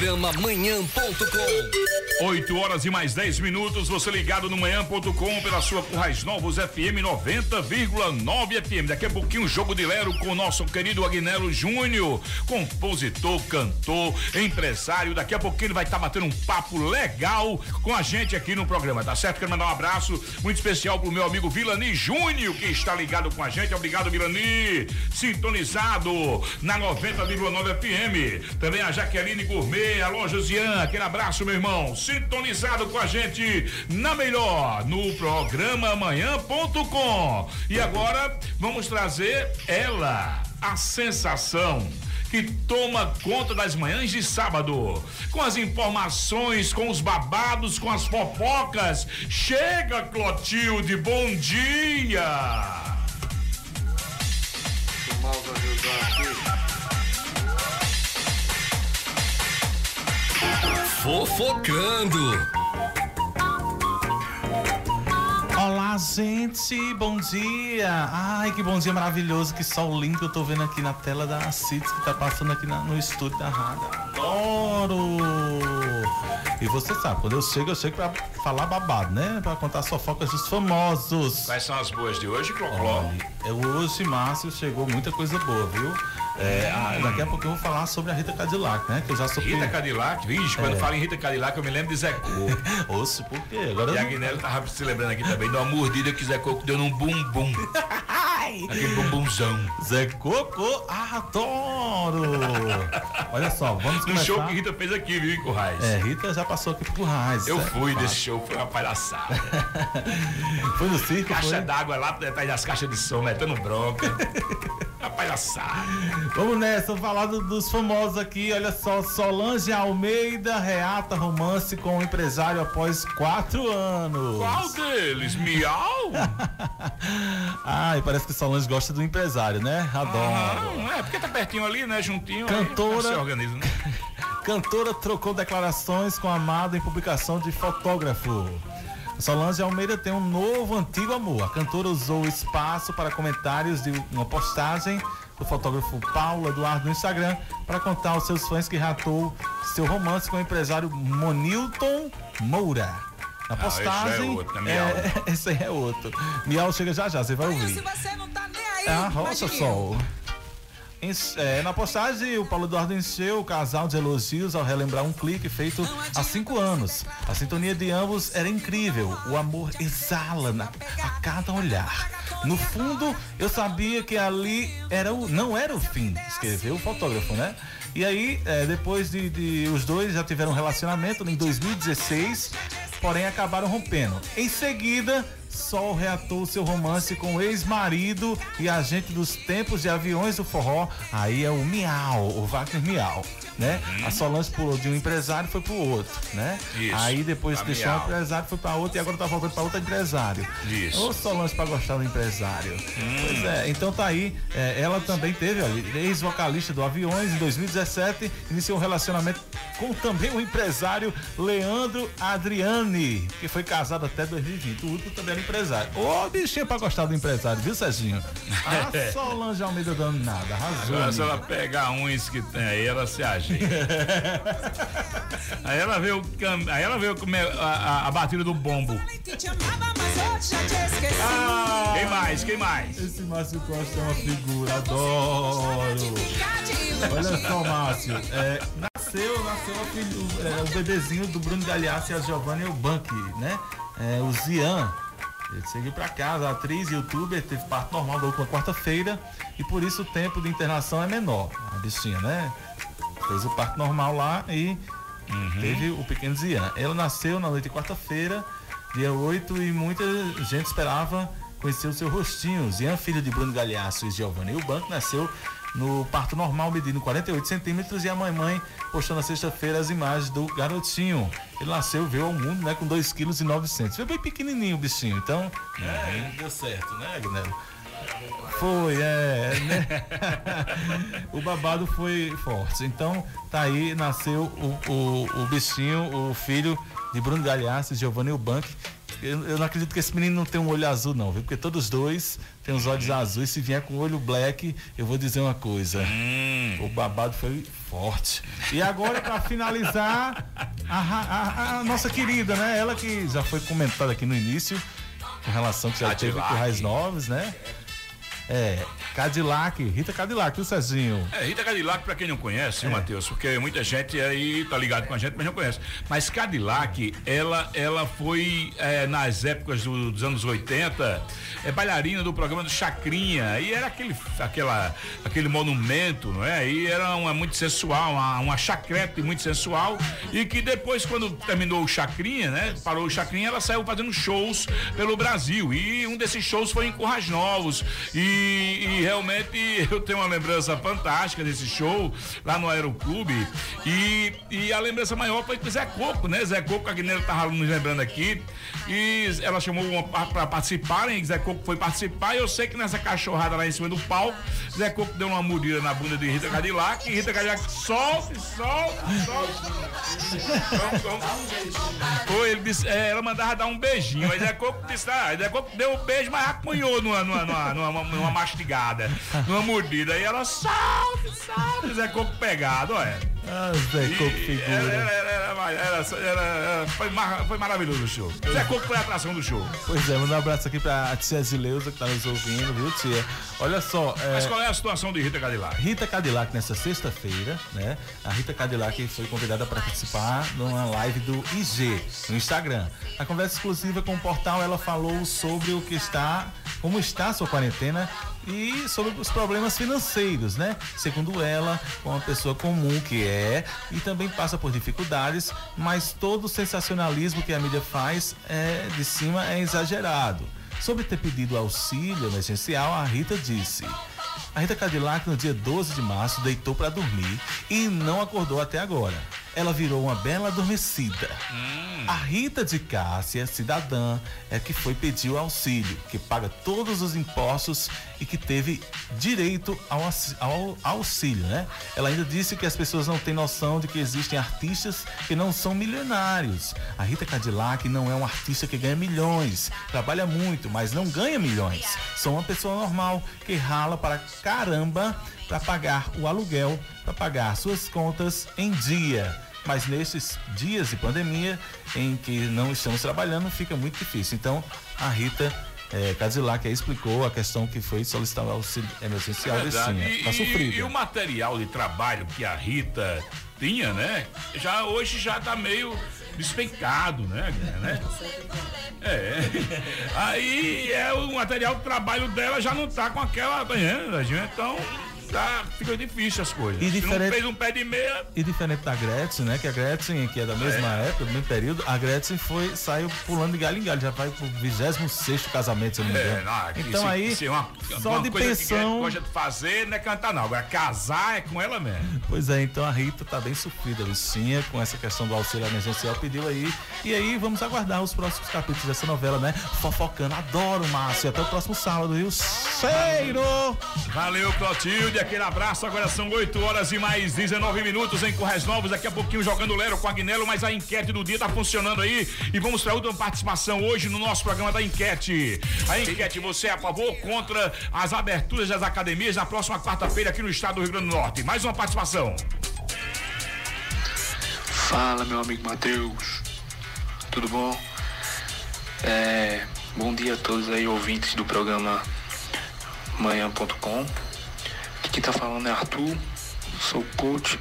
Programa manhã.com. 8 horas e mais 10 minutos, você ligado no manhã.com pela sua Currais Novos FM 90,9 FM. Daqui a pouquinho, jogo de Lero com o nosso querido Agnello Júnior, compositor, cantor, empresário. Daqui a pouquinho ele vai estar batendo um papo legal com a gente aqui no programa, tá certo? Quero mandar um abraço muito especial pro meu amigo Vilani Júnior, que está ligado com a gente. Obrigado, Vilani. Sintonizado na 90,9 FM. Também a Jaqueline Gourmet, alô, Josiane, aquele abraço, meu irmão. Sintonizado com a gente na melhor, no programa amanhã.com. E agora vamos trazer ela, a sensação que toma conta das manhãs de sábado. Com as informações, com os babados, com as fofocas. Chega, Clotilde, bom dia! Fofocando. Olá, gente, bom dia. Ai, que bom dia maravilhoso, que sol lindo que eu tô vendo aqui na tela da CITES que tá passando aqui na- no estúdio da rádio. Adoro! E você sabe, quando eu chego, eu chego pra falar babado, né? Pra contar as fofocas dos famosos. Quais são as boas de hoje, Clocló? É, hoje, Márcio, chegou muita coisa boa, viu? É, ah, daqui a pouco eu vou falar sobre a Rita Cadillac, né? Que eu já sou Rita Cadillac, vixe, quando É. fala em Rita Cadillac, eu me lembro de Zé Coco. Osso, por quê? Agora E eu a não- Guinelo tava se lembrando aqui também de uma mordida que Zé Coco deu num bumbum. Aquele bumbumzão. Zé Coco, adoro! Olha só, vamos No começar. show que Rita fez aqui, viu, em Currais? É, Rita já passou aqui por Raiz. Eu é fui desse show, foi uma palhaçada. Foi no circo, Caixa foi? d'água lá atrás das caixas de som, metendo bronca. Uma palhaçada. Vamos nessa, vamos falar do- dos famosos aqui. Olha só, Solange Almeida reata romance com o empresário após quatro anos. Qual deles? Miau? Ai, parece que Solange gosta do empresário, né? Adoro. Não, é porque tá pertinho ali, né? Juntinho. aí Cantora. se organiza, né? Cantora trocou declarações com amado em publicação de fotógrafo. Solange Almeida tem um novo antigo amor. A cantora usou o espaço para comentários de uma postagem do fotógrafo Paulo Eduardo no Instagram para contar aos seus fãs que ratou seu romance com o empresário Monilton Moura. Na Ah, esse já é postagem. outro, né, Miau? esse aí é outro. Miau chega já já, você vai ouvir. você não tá nem aí. É a roça sol. Enche- é, na postagem, o Paulo Eduardo encheu o casal de elogios ao relembrar um clique feito há cinco anos. A sintonia de ambos era incrível. O amor exala na- a cada olhar. No fundo, eu sabia que ali era o, não era o fim, escreveu o fotógrafo, né? E aí, é, depois de, de- os dois já tiveram um relacionamento em 2016, porém acabaram rompendo. Em seguida, Sol reatou seu romance com o ex-marido e agente dos tempos de aviões do forró. Aí é o Miau, o Wagner Miau, né? A Solange pulou de um empresário e foi pro outro, né? Isso, Aí depois pra deixou um Miau. empresário, foi pra outro e agora tá voltando pra outro empresário. Isso. Ô Solange pra gostar do empresário. Pois é, então tá aí. é, ela também teve, ex-vocalista do Aviões em 2017, iniciou um relacionamento com também o empresário Leandro Adriani, que foi casado até 2020. O último também era empresário. Ô, bichinho pra gostar do empresário, viu, Serginho? A Solange Almeida dando nada, arrasou. Agora, se ela pegar uns que tem aí, ela se ajeita. aí ela vê o cam... aí ela vê o come- a, a, a batida do bombo. Ah, quem mais? Quem mais? Esse Márcio Costa é uma figura, adoro. Olha só, Márcio. é, nasceu, nasceu a filho- é, o bebezinho do Bruno Galhaço e a Giovanna Eubank, né? É, o Zian. Ele seguiu pra casa, a atriz, youtuber, teve parto normal da última quarta-feira e por isso o tempo de internação é menor. A bichinha, né? Fez o parto normal lá e teve o pequeno Zian. Ela nasceu na noite de quarta-feira, dia 8, e muita gente esperava conhecer o seu rostinho. Zian, filho de Bruno Galhaço e Giovanni Eubank, nasceu no parto normal, medindo 48 centímetros, e a mamãe postou na sexta-feira as imagens do garotinho. Ele nasceu, veio ao mundo, né, com 2,9 kg. Foi bem pequenininho o bichinho, então, é, deu certo, né, Agnello? Foi, é, né? o babado foi forte. Então, tá aí, nasceu o, o, o bichinho, o filho de Bruno Galhaço e Giovanni Eubank. Eu, eu não acredito que esse menino não tem um olho azul, não, viu? Porque todos dois têm os olhos azuis. Se vier com olho black, eu vou dizer uma coisa. O babado foi forte. E agora, para finalizar, a, ra- a- a nossa querida, né? Ela que já foi comentada aqui no início, com relação que já teve com o. Raiz Novos, né? É, Cadillac, Rita Cadillac, viu, Cezinho? É, Rita Cadillac, pra quem não conhece, viu, Matheus? Porque muita gente aí tá ligado com a gente, mas não conhece. Mas Cadillac, ela, ela foi é, nas épocas do- dos anos 80, é bailarina do programa do Chacrinha. E era aquele, aquela, aquele monumento, não é? E era uma muito sensual, uma, uma chacrete muito sensual. E que depois, quando terminou o Chacrinha, né? Parou o Chacrinha, ela saiu fazendo shows pelo Brasil. E um desses shows foi em Currais Novos. E, e realmente eu tenho uma lembrança fantástica desse show lá no Aeroclube. E, e a lembrança maior foi com Zé Coco, né? Zé Coco, a Guineira tava nos lembrando aqui. E ela chamou para participarem, Zé Coco foi participar. E eu sei que nessa cachorrada lá em cima do palco, Zé Coco deu uma mordida na bunda de Rita Cadillac. E Rita Cadillac solta, solta, solta. Foi, ele disse, é, ela mandava dar um beijinho. Aí Zé Coco disse, ah, Zé Coco deu um beijo, mas apunhou numa, numa, numa, numa, numa mastigada, numa mordida. Aí ela salve, salve, Zé Coco pegado, olha. Ah, Zé Coco figura. Era, era, era, foi, mar- foi maravilhoso o show. Zé Coco foi a atração do show. Pois é, manda um abraço aqui pra tia Zileuza que tá nos ouvindo, viu, tia? Olha só. é, Mas qual é a situação de Rita Cadillac? Rita Cadillac nessa sexta-feira, né? A Rita Cadillac foi convidada para participar numa live do IG, no Instagram. Na conversa exclusiva com o portal, ela falou sobre o que está, como está a sua quarentena e sobre os problemas financeiros, né? Segundo ela, uma pessoa comum que é e também passa por dificuldades, mas todo o sensacionalismo que a mídia faz é, de cima é exagerado. Sobre ter pedido auxílio emergencial, a Rita disse: a Rita Cadillac, no dia 12 de março, deitou para dormir e não acordou até agora. Ela virou uma bela adormecida. A Rita de Cássia, cidadã, é que foi pedir o auxílio, que paga todos os impostos e que teve direito ao, ao auxílio, né? Ela ainda disse que as pessoas não têm noção de que existem artistas que não são milionários. A Rita Cadillac não é um artista que ganha milhões, trabalha muito, mas não ganha milhões. Sou uma pessoa normal que rala para caramba para pagar o aluguel, para pagar suas contas em dia. Mas nesses dias de pandemia em que não estamos trabalhando, fica muito difícil. Então, a Rita é, Cadillac explicou a questão que foi solicitar o auxílio emergencial É de verdade. Cinha. E, Tá sofrida. e o material de trabalho que a Rita tinha, né? Já hoje já tá meio despencado, né? né? É. Aí é o material de trabalho dela já não tá com aquela, gente? Então tá, fica difícil as coisas. E Se não diferente- fez um pé de meia, E diferente da Gretchen, né? Que a Gretchen, que é da mesma época, do mesmo período, a Gretchen foi, saiu pulando de galho em galho, já vai pro 26 casamento, se eu não me É, engano. não, então isso- aí, é uma, só uma de que pensão. de fazer não é cantar, não. Agora casar é com ela mesmo. Pois é, então a Rita tá bem sofrida, Lucinha, com essa questão do auxílio emergencial, pediu aí. E aí vamos aguardar os próximos capítulos dessa novela, né? Fofocando, adoro, Márcio. Até o próximo sábado, viu? Cheiro! Valeu, Clotilde. Aquele abraço. Agora são 8 horas e mais 19 minutos em Corres Novos. Daqui a pouquinho jogando Lero com Agnello, mas a enquete do dia tá funcionando aí. E vamos para a última participação hoje no nosso programa da enquete. A enquete, você é a favor ou contra as aberturas das academias na próxima quarta-feira aqui no estado do Rio Grande do Norte? Mais uma participação. Fala, meu amigo Matheus. Tudo bom? É, bom dia a todos aí, ouvintes do programa manhã.com. Aqui tá falando é Arthur, sou coach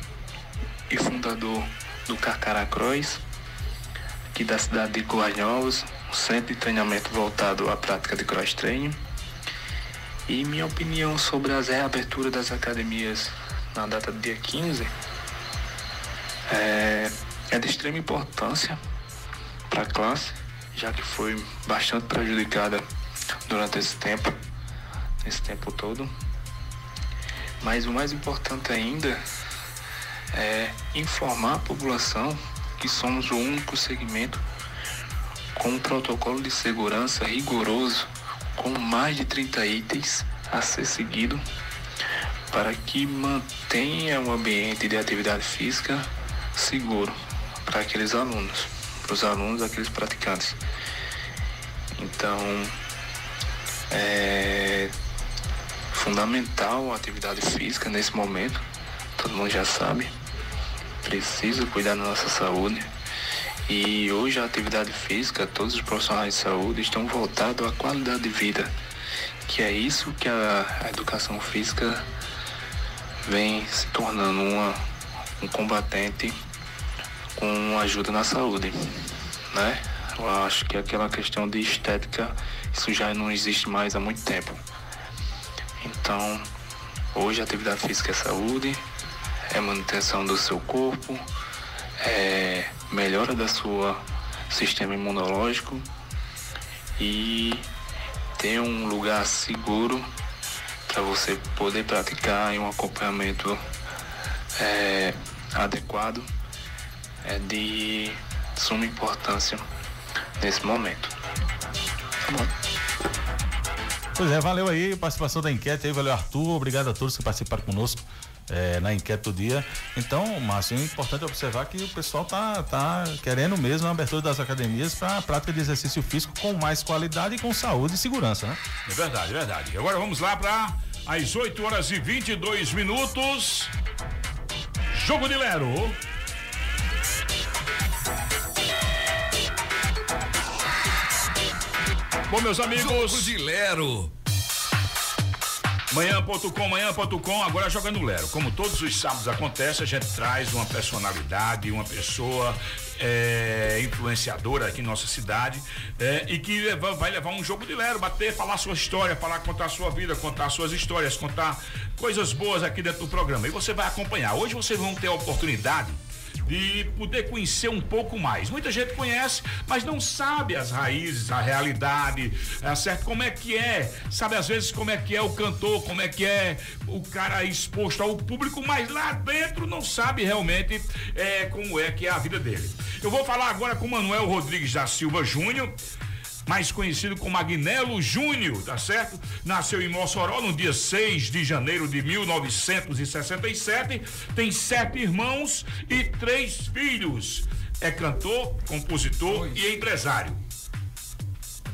e fundador do Carcará Cross, aqui da cidade de Novas, um centro de treinamento voltado à prática de cross training. E minha opinião sobre as reaberturas das academias na data do dia 15 é, é de extrema importância para a classe, já que foi bastante prejudicada durante esse tempo, esse tempo todo. Mas o mais importante ainda é informar a população que somos o único segmento com um protocolo de segurança rigoroso, com mais de 30 itens a ser seguido, para que mantenha um ambiente de atividade física seguro para aqueles alunos, para os alunos, aqueles praticantes. Então, é fundamental a atividade física nesse momento, todo mundo já sabe. Precisa cuidar da nossa saúde. E hoje a atividade física, todos os profissionais de saúde estão voltados à qualidade de vida, que é isso que a, a educação física vem se tornando uma, um combatente com ajuda na saúde, né? Eu acho que aquela questão de estética, isso já não existe mais há muito tempo. Então, hoje a atividade física é saúde, é manutenção do seu corpo, é melhora da sua sistema imunológico e ter um lugar seguro para você poder praticar em um acompanhamento é, adequado é de suma importância nesse momento. Tá bom? Pois é, valeu aí a participação da enquete aí, valeu Arthur, obrigado a todos que participaram conosco é, na enquete do dia. Então, Márcio, é importante observar que o pessoal tá, tá querendo mesmo a abertura das academias para a prática de exercício físico com mais qualidade e com saúde e segurança, né? É verdade, é verdade. Agora vamos lá para as 8 horas e 22 minutos. Jogo de Lero. Bom, meus amigos. Jogo de Lero. Manhã.com, manhã.com, agora jogando Lero. Como todos os sábados acontece, a gente traz uma personalidade, uma pessoa é, influenciadora aqui em nossa cidade é, e que leva, vai levar um jogo de Lero, bater, falar sua história, falar, contar sua vida, contar suas histórias, contar coisas boas aqui dentro do programa. E você vai acompanhar. Hoje vocês vão ter a oportunidade de poder conhecer um pouco mais. Muita gente conhece, mas não sabe as raízes, a realidade, é certo? Como é que é, sabe às vezes como é que é o cantor, como é que é o cara exposto ao público, mas lá dentro não sabe realmente é, como é que é a vida dele. Eu vou falar agora com Manuel Rodrigues da Silva Júnior mais conhecido como Agnello Júnior, tá certo? Nasceu em Mossoró no dia 6 de janeiro de 1967, tem sete irmãos e três filhos. É cantor, compositor e empresário.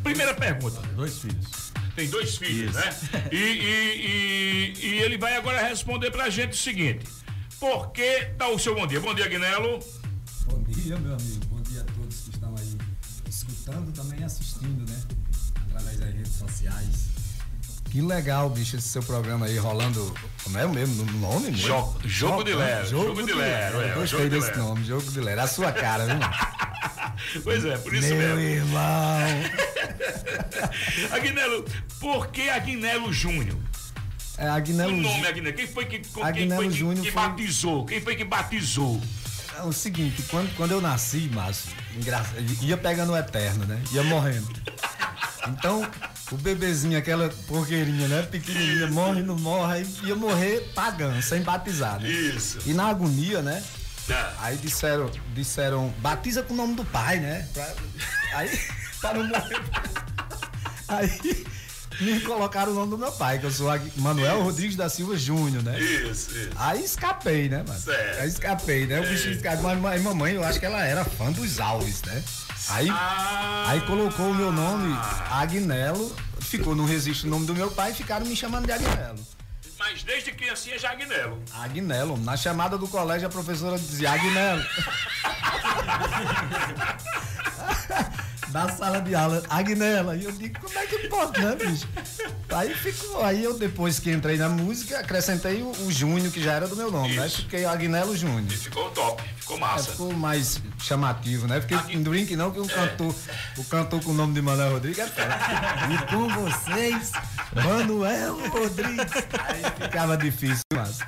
Primeira pergunta. Dois filhos. Tem dois filhos, né? E, e, e, e ele vai agora responder pra gente o seguinte: por que dá o seu bom dia? Bom dia, Agnello. Bom dia, meu amigo. Também assistindo, né? Através das redes sociais. Que legal, bicho, esse seu programa aí rolando. Como é o mesmo o nome mesmo? Jo- Jogo de Lero, Jogo de Lero, é, Eu Gostei Jogo de desse Lero. nome, Jogo de Lero. A sua cara, viu? Pois é, por isso Meu mesmo. irmão. Agnello, por que Agnello Júnior? É Agnello o nome Agnello. Quem foi que, quem Agnello foi que, que foi- batizou? Quem foi que batizou? É o seguinte, quando, quando eu nasci, Márcio, ia pegando o eterno, né? Ia morrendo. Então, o bebezinho, aquela porqueirinha, né? Pequenininha, morre, não morre, aí ia morrer pagando, sem batizar, né? Isso. E na agonia, né? Ah. Aí disseram, disseram, batiza com o nome do pai, né? Pra- aí, para não morrer. Aí me colocaram o nome do meu pai, que eu sou Manuel Rodrigues da Silva Júnior, né? Isso, isso. Aí escapei, né, mano? Certo. Aí escapei, né? O bicho escapou. Mas mamãe, eu acho que ela era fã dos Alves, né? Aí, Ah. aí colocou o meu nome, Agnello, ficou no registro o nome do meu pai e ficaram me chamando de Agnello. Mas desde criancinha já Agnello. Agnello. Na chamada do colégio, a professora dizia Agnello. da sala de aula, Agnella. E eu digo, como é que pode, né, bicho? Aí ficou. Aí eu, depois que entrei na música, acrescentei o, o Júnior, que já era do meu nome, né? Fiquei Agnello Júnior. Ficou top, ficou É, massa. ficou mais chamativo, né? Porque não brinque não que o cantor, o cantor com o nome de Manuel Rodrigues é. E com vocês, Manuel Rodrigues. Aí ficava difícil, mas.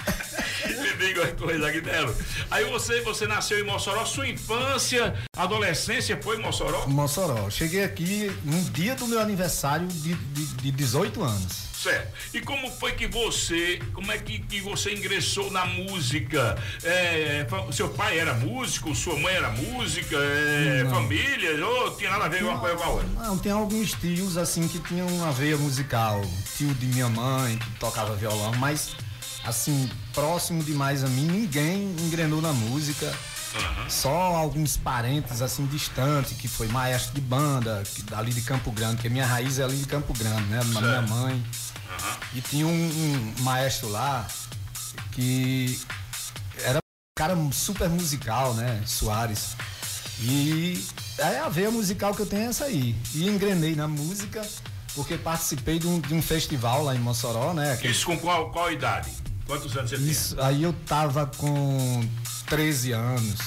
Uma coisa, Agnello. Aí você, você nasceu em Mossoró, sua infância, adolescência foi em Mossoró? Mossoró. Cheguei aqui no dia do meu aniversário de, de, de 18 anos. Certo. E como foi que você, como é que, que você ingressou na música? É, seu pai era músico, sua mãe era música, é, Não. família, ou tinha nada a ver com uma coisa com a outra? Não, tem alguns tios assim que tinham uma veia musical. Tio de minha mãe que tocava violão, mas assim, próximo demais a mim, ninguém engrenou na música. Só alguns parentes assim distantes, que foi maestro de banda, que, ali de Campo Grande, que a minha raiz é ali de Campo Grande, né? Da minha Certo. mãe. E tinha um, um maestro lá que era um cara super musical, né? Soares. E é a veia musical que eu tenho é essa aí. E engrenei na música porque participei de um, de um festival lá em Mossoró, né? Aquele- Isso com qual, qual idade? Quantos anos você Isso, aí eu tava com 13 anos,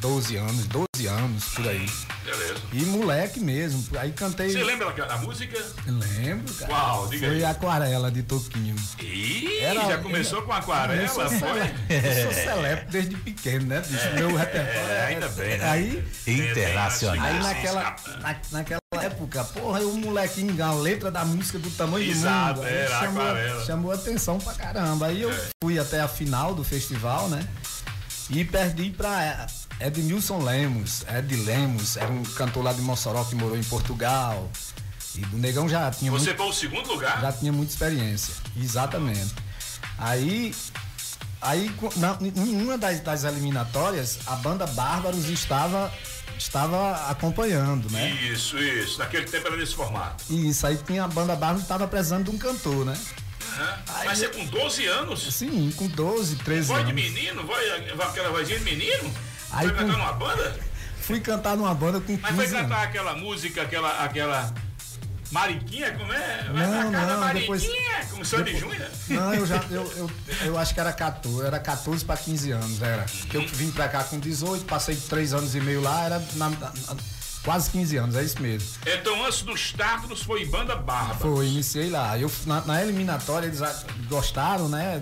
12 anos, 12 anos por aí. Beleza. E moleque mesmo. Aí cantei. Você lembra da, música? Lembro, cara. Qual? Diga Foi aí. Aquarela de Toquinho. Ih, Era- já começou com aquarela, sou foi? Eu sou celebre desde pequeno, né? bicho? É, Meu repertório é, ainda bem, né? Aí, Internacional. Aí naquela, na- naquela época, porra, o molequinho, a letra da música do tamanho Exato, do mundo. aí era chamou, aquarela. chamou atenção pra caramba. Aí eu fui até a final do festival, né? E perdi pra Edmilson Lemos. Ed Lemos, era um cantor lá de Mossoró que morou em Portugal. E o negão já tinha Você muito- foi o segundo lugar? já tinha muita experiência. Exatamente. Aí, aí na- em uma das, das eliminatórias, a banda Bárbaros estava, estava acompanhando, né? Isso, isso. Naquele tempo era nesse formato. E isso aí tinha a banda Bárbaros estava precisando de um cantor, né? Aham. Mas você com 12 anos? Sim, com 12, 13 Voz de anos. menino? Voz, aquela vozinha de menino? Aí foi com- cantar numa banda? Fui cantar numa banda com 15 Mas foi anos. cantar aquela música, aquela. aquela Mariquinha, como é? Vai Não, não, Mariquinha, depois- com Sandy Júnior? Não, eu já, eu, eu, eu acho que era 14, era 14 para 15 anos, era. Que eu vim pra cá com 18, passei 3 anos e meio lá, era na- na- quase 15 anos, é isso mesmo. Então, antes dos Tártaros, foi banda Barba. Foi, iniciei lá. Eu, na, na eliminatória eles gostaram, né?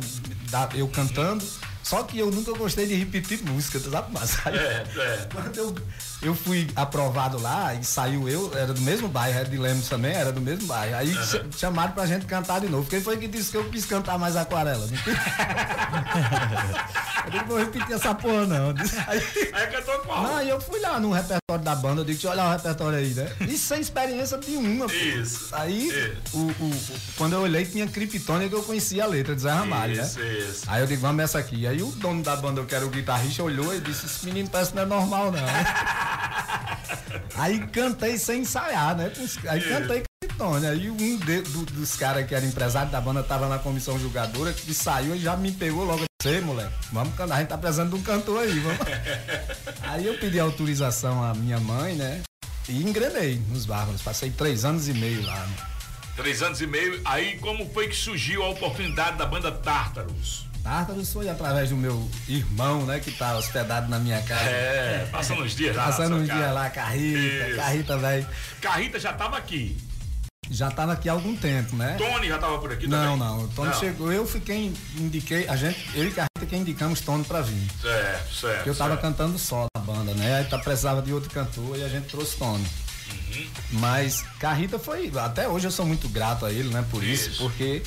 da- eu cantando. Só que eu nunca gostei de repetir música, tu sabe? Mas aí, É, é. quando eu, eu fui aprovado lá e saiu eu, era do mesmo bairro, era de Lemos também, era do mesmo bairro. Aí ch- chamaram pra gente cantar de novo. Quem foi que disse que eu quis cantar mais aquarela? Eu não vou repetir essa porra, não. Aí, Aí cantou qual? não, aí eu fui lá no repertório da banda, eu eu olhar o repertório aí, né? E sem experiência nenhuma. pô. Isso. Aí, o, o- o- quando eu olhei, tinha Criptônia que eu conhecia a letra de Zé Ramalho, né? Isso, isso. Aí eu digo, vamos essa aqui. Aí o dono da banda, que era o guitarrista, olhou e disse, esse menino parece que não é normal, não. Aí cantei sem ensaiar, né? Aí cantei Criptônia. Aí um de- do- dos caras que era empresário da banda tava na comissão julgadora, que saiu e já me pegou logo. Sei, moleque, vamos cantar, a gente tá precisando de um cantor aí, vamos. Aí eu pedi autorização à minha mãe, né? E engrenei nos Bárbaros. Passei três anos e meio lá. Né? Três anos e meio. Aí, como foi que surgiu a oportunidade da banda Tártaros? Tártaros foi através do meu irmão, né? Que tá hospedado na minha casa. É, passando uns dias lá. Passando uns dias lá, Carrita, Isso. Carrita, velho. Carrita já tava aqui. Já tava aqui há algum tempo, né? Tony já tava por aqui Não, também? não. O Tony Não. chegou. Eu fiquei, indiquei, a gente, eu e Carrita quem indicamos Tony pra vir. Certo, certo. Porque eu tava certo. cantando só na banda, né? Aí tá, precisava de outro cantor e a gente trouxe Tony. Mas Carrita foi. Até hoje eu sou muito grato a ele, né? Por isso, Isso. porque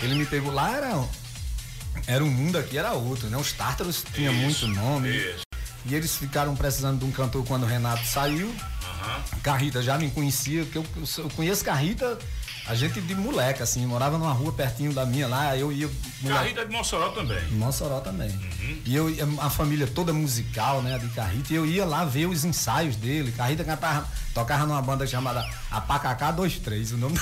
ele me pegou lá, era. Era um mundo aqui, era outro, né? Os Tártaros tinham muito nome. Isso. E eles ficaram precisando de um cantor quando o Renato saiu. Aham. Carrita já me conhecia, porque eu, eu conheço Carrita A gente de moleque, assim, morava numa rua pertinho da minha lá, eu ia. moleque- Carrita de Mossoró também. Mossoró também. E eu, a família toda musical, né, de Carrita, e eu ia lá ver os ensaios dele. Carrita cantava, tocava numa banda chamada Apacacá 23, o nome.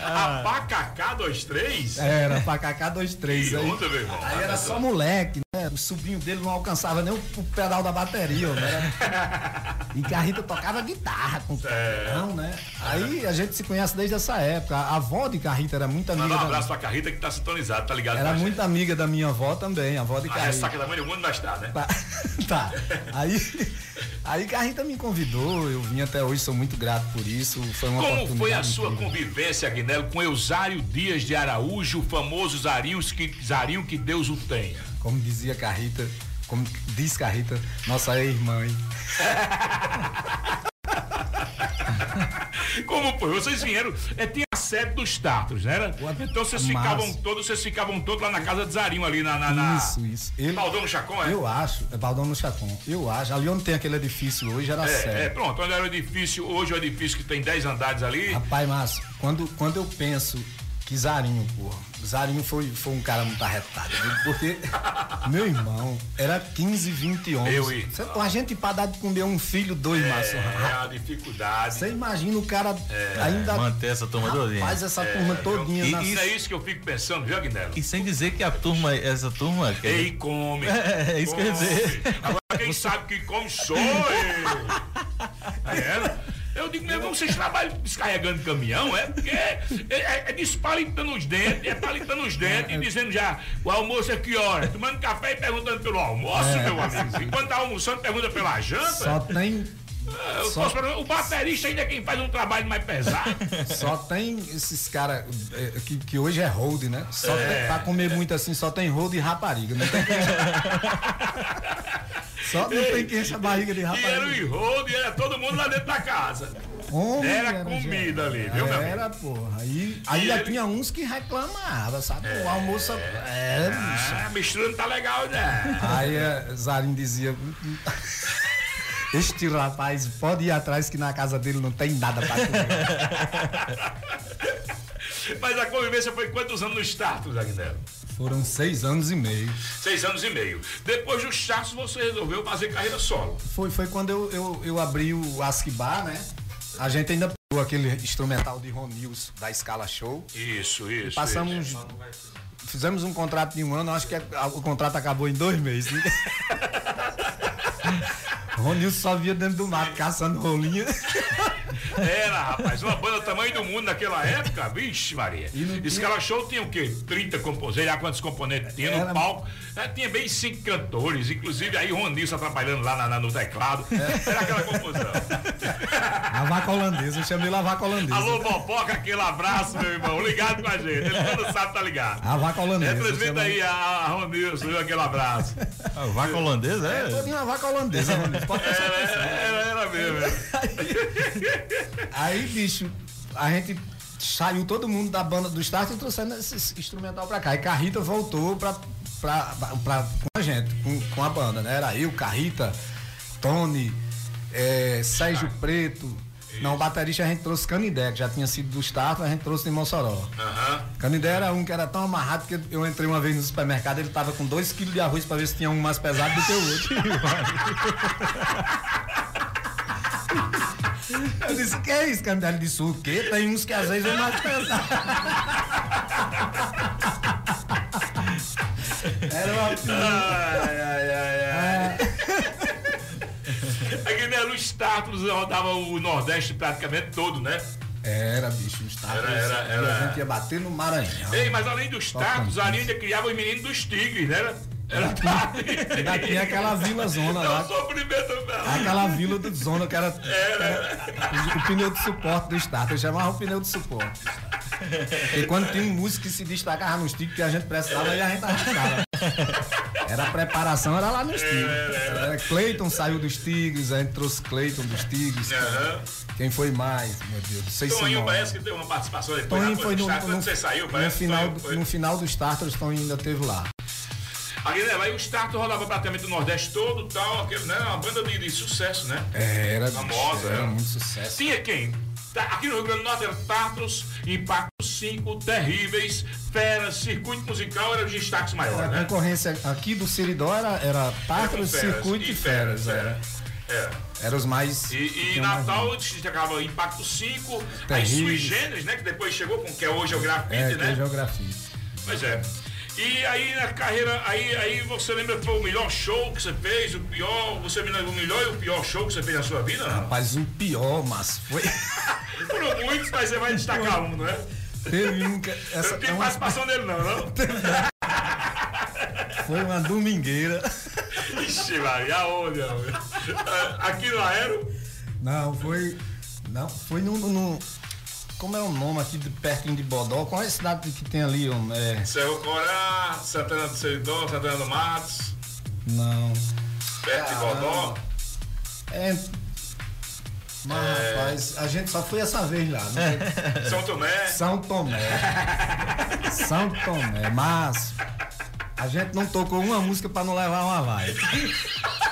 A Pacacá 23? Era, Apacacá 23. Que Aí, onda, meu irmão. aí era só moleque, né? O sobrinho dele não alcançava nem o, o pedal da bateria, né? E Carrita tocava guitarra com carrão, né? Aí a gente se conhece desde essa época. A avó de Carrita era muito amiga. Manda um da- abraço pra Carrita que tá sintonizado, tá ligado? Era muito amiga da minha avó também, a avó de gente. A Carrita. ressaca da mãe do mundo vai estar, né? Tá. Aí, aí Carrita me convidou, eu vim até hoje, sou muito grato por isso. Foi uma Como foi a sua incrível. convivência, Agnello, com Eusário Dias de Araújo, o famoso Zarinho que, Zarinho que Deus o tenha? Como dizia Carrita, como diz Carrita, nossa ex-mãe. Como foi? Vocês vieram, é, tinha a sede dos Tartos, né? Era? Então vocês Massa. ficavam todos, vocês ficavam todos lá na casa de Zarinho ali na. na, na... Isso, isso. Ele, Baldão no Chacon, é? Eu acho, é Baldão no Chacon. Eu acho, ali onde tem aquele edifício hoje era É, é, sério. pronto, onde era o edifício, hoje é o edifício que tem 10 andares ali. Rapaz, Márcio, quando, quando eu penso que Zarinho, porra, Zarinho foi, foi um cara muito arretado, viu? porque meu irmão era 15, 20 homens. Eu e- Cê- A gente pra dar de comer um filho, dois, Márcio. É a dificuldade. Você imagina o cara É, ainda. manter essa turma todinha. Rapaz, essa turma todinha. E, na- e é isso que eu fico pensando, viu, Agnello? E sem dizer que a turma, essa turma. que- Ei, come. É, é isso que eu ia come. dizer. Agora quem sabe que come sou eu. Aí era. Eu digo, meu irmão, vocês trabalham descarregando caminhão, é? Porque é, é, é despalitando os dentes, é palitando os dentes e dizendo já, o almoço é que hora? Tomando café e perguntando pelo almoço, É. meu amigo. Enquanto tá almoçando, pergunta pela janta. Só tem. Eu só- o baterista ainda é quem faz um trabalho mais pesado. Só tem esses caras que, que hoje é hold, né? Só É. tem, pra comer muito assim, só tem hold e rapariga. Não tem. Só não tem quem enche a barriga de E era o rapariga. enroldo e era todo mundo lá dentro da casa. Homem, Era comida ali, viu, meu? Era, porra. Aí, aí ele- tinha uns que reclamavam, sabe? O almoço. É, bicho. Ah, a mistura não tá legal, né? Aí eh, Zarin dizia. Este rapaz pode ir atrás que na casa dele não tem nada pra comer. Mas a convivência foi quantos anos no status, Agnello? Foram seis anos e meio. Seis anos e meio. Depois do status, você resolveu fazer carreira solo. Foi, foi quando eu, eu, eu abri o Asquibar, né? A gente ainda pegou aquele instrumental de Ron News da Scala Show. Isso, isso. Passamos. isso. Fizemos um contrato de um ano, acho que a- o contrato acabou em dois meses. Ron News só via dentro do mato caçando rolinha. Era, rapaz, uma banda do tamanho do mundo naquela época, vixe, Maria. Escala Show tinha o quê? 30 compositores, já quantos componentes tinha no palco. É, tinha bem cinco cantores, inclusive aí o Ronilson atrapalhando lá na- na- no teclado. Era aquela confusão. A vaca holandesa, eu chamei a vaca holandesa. Alô, Boboca, aquele abraço, meu irmão. Ligado com a gente. Ele quando sabe, tá ligado. A vaca holandesa. Representa chama- aí a, a Ronilson, viu? Aquele abraço. A vaca holandesa, É, é? todinha uma vaca holandesa, Ronilson. Pode certeza. era, era mesmo. Aí, bicho, a gente saiu todo mundo da banda do Start e trouxendo esse instrumental pra cá. E Carrita voltou pra, pra, pra, com a gente, com, com a banda, né? Era eu, Carrita, Tony, eh, Sérgio Preto. Não, o baterista a gente trouxe Canidé, que já tinha sido do Start, a gente trouxe de Mossoró. Canidé era um que era tão amarrado que eu entrei uma vez no supermercado, ele tava com dois quilos de arroz pra ver se tinha um mais pesado do que o outro. Eu disse, que é isso, Canidé? Ele disse, o quê? Tem uns que às vezes é mais pesado. Era uma Ai, ai, ai, ai. Aqui né, no status rodava o Nordeste praticamente todo, né? Era, bicho, o Start. Era, era, era. A gente ia bater no Maranhão. Ei, mas além dos status, ali ainda criava os meninos dos tigres, né? Era, era Ainda tinha aquela vila zona É lá. o sofrimento mesmo. Aquela vila do zona que era, que era o, pneu de suporte do Start. Eu chamava o pneu de suporte. E quando tinha um músico que se destacava nos tigres que a gente precisava e a gente arriscava. Era a preparação, era lá nos tigres. Era Cleiton saiu dos tigres, a gente trouxe Cleiton dos tigres. Aham. Quem foi mais? Meu Deus, não sei se Toninho nome. parece que teve uma participação depois. Toninho foi no, no, você saiu, no final, foi- no final dos Tartars, Toninho ainda teve lá. Aqui, né, aí o status rodava praticamente o Nordeste todo tal, aquele, né? Uma banda de, de sucesso, né? Era, bicho, Famosa, era era. muito sucesso. Tinha quem? Tá, aqui no Rio Grande do Norte era Tartros, Impacto 5, Terríveis, Feras, Circuito Musical eram os destaques maiores, A né? concorrência aqui do Seridó era, era Tartros, Feras, Circuito e Feras. Era. É. Eram os mais. E, e mais Natal destacava Impacto 5, aí. Sui Generis, né? Que depois chegou com que é hoje é o grafite, É, né? é geografia. Pois é. E aí na carreira, aí, aí você lembra que foi o melhor show que você fez, o pior, você me lembra o melhor e o pior show que você fez na sua vida? Rapaz, o pior, mas foi. Foram muitos, mas você vai destacar um, não é? Teve um que. Eu Essa não tenho é uma- participação dele não, não? Foi uma domingueira. Ixi, Maria, aonde? Aqui no Aero? Não, foi. Não, foi no. no- como é o nome aqui de pertinho de Bodó? Qual é a cidade que tem ali? homem? É, Cerro Corá, Santana do Seridó, Santana do Matos, não. perto de Bodó. É. Mas, É. rapaz, a gente só foi essa vez lá. né? São Tomé. São Tomé. São Tomé. Mas a gente não tocou uma música pra não levar uma vibe.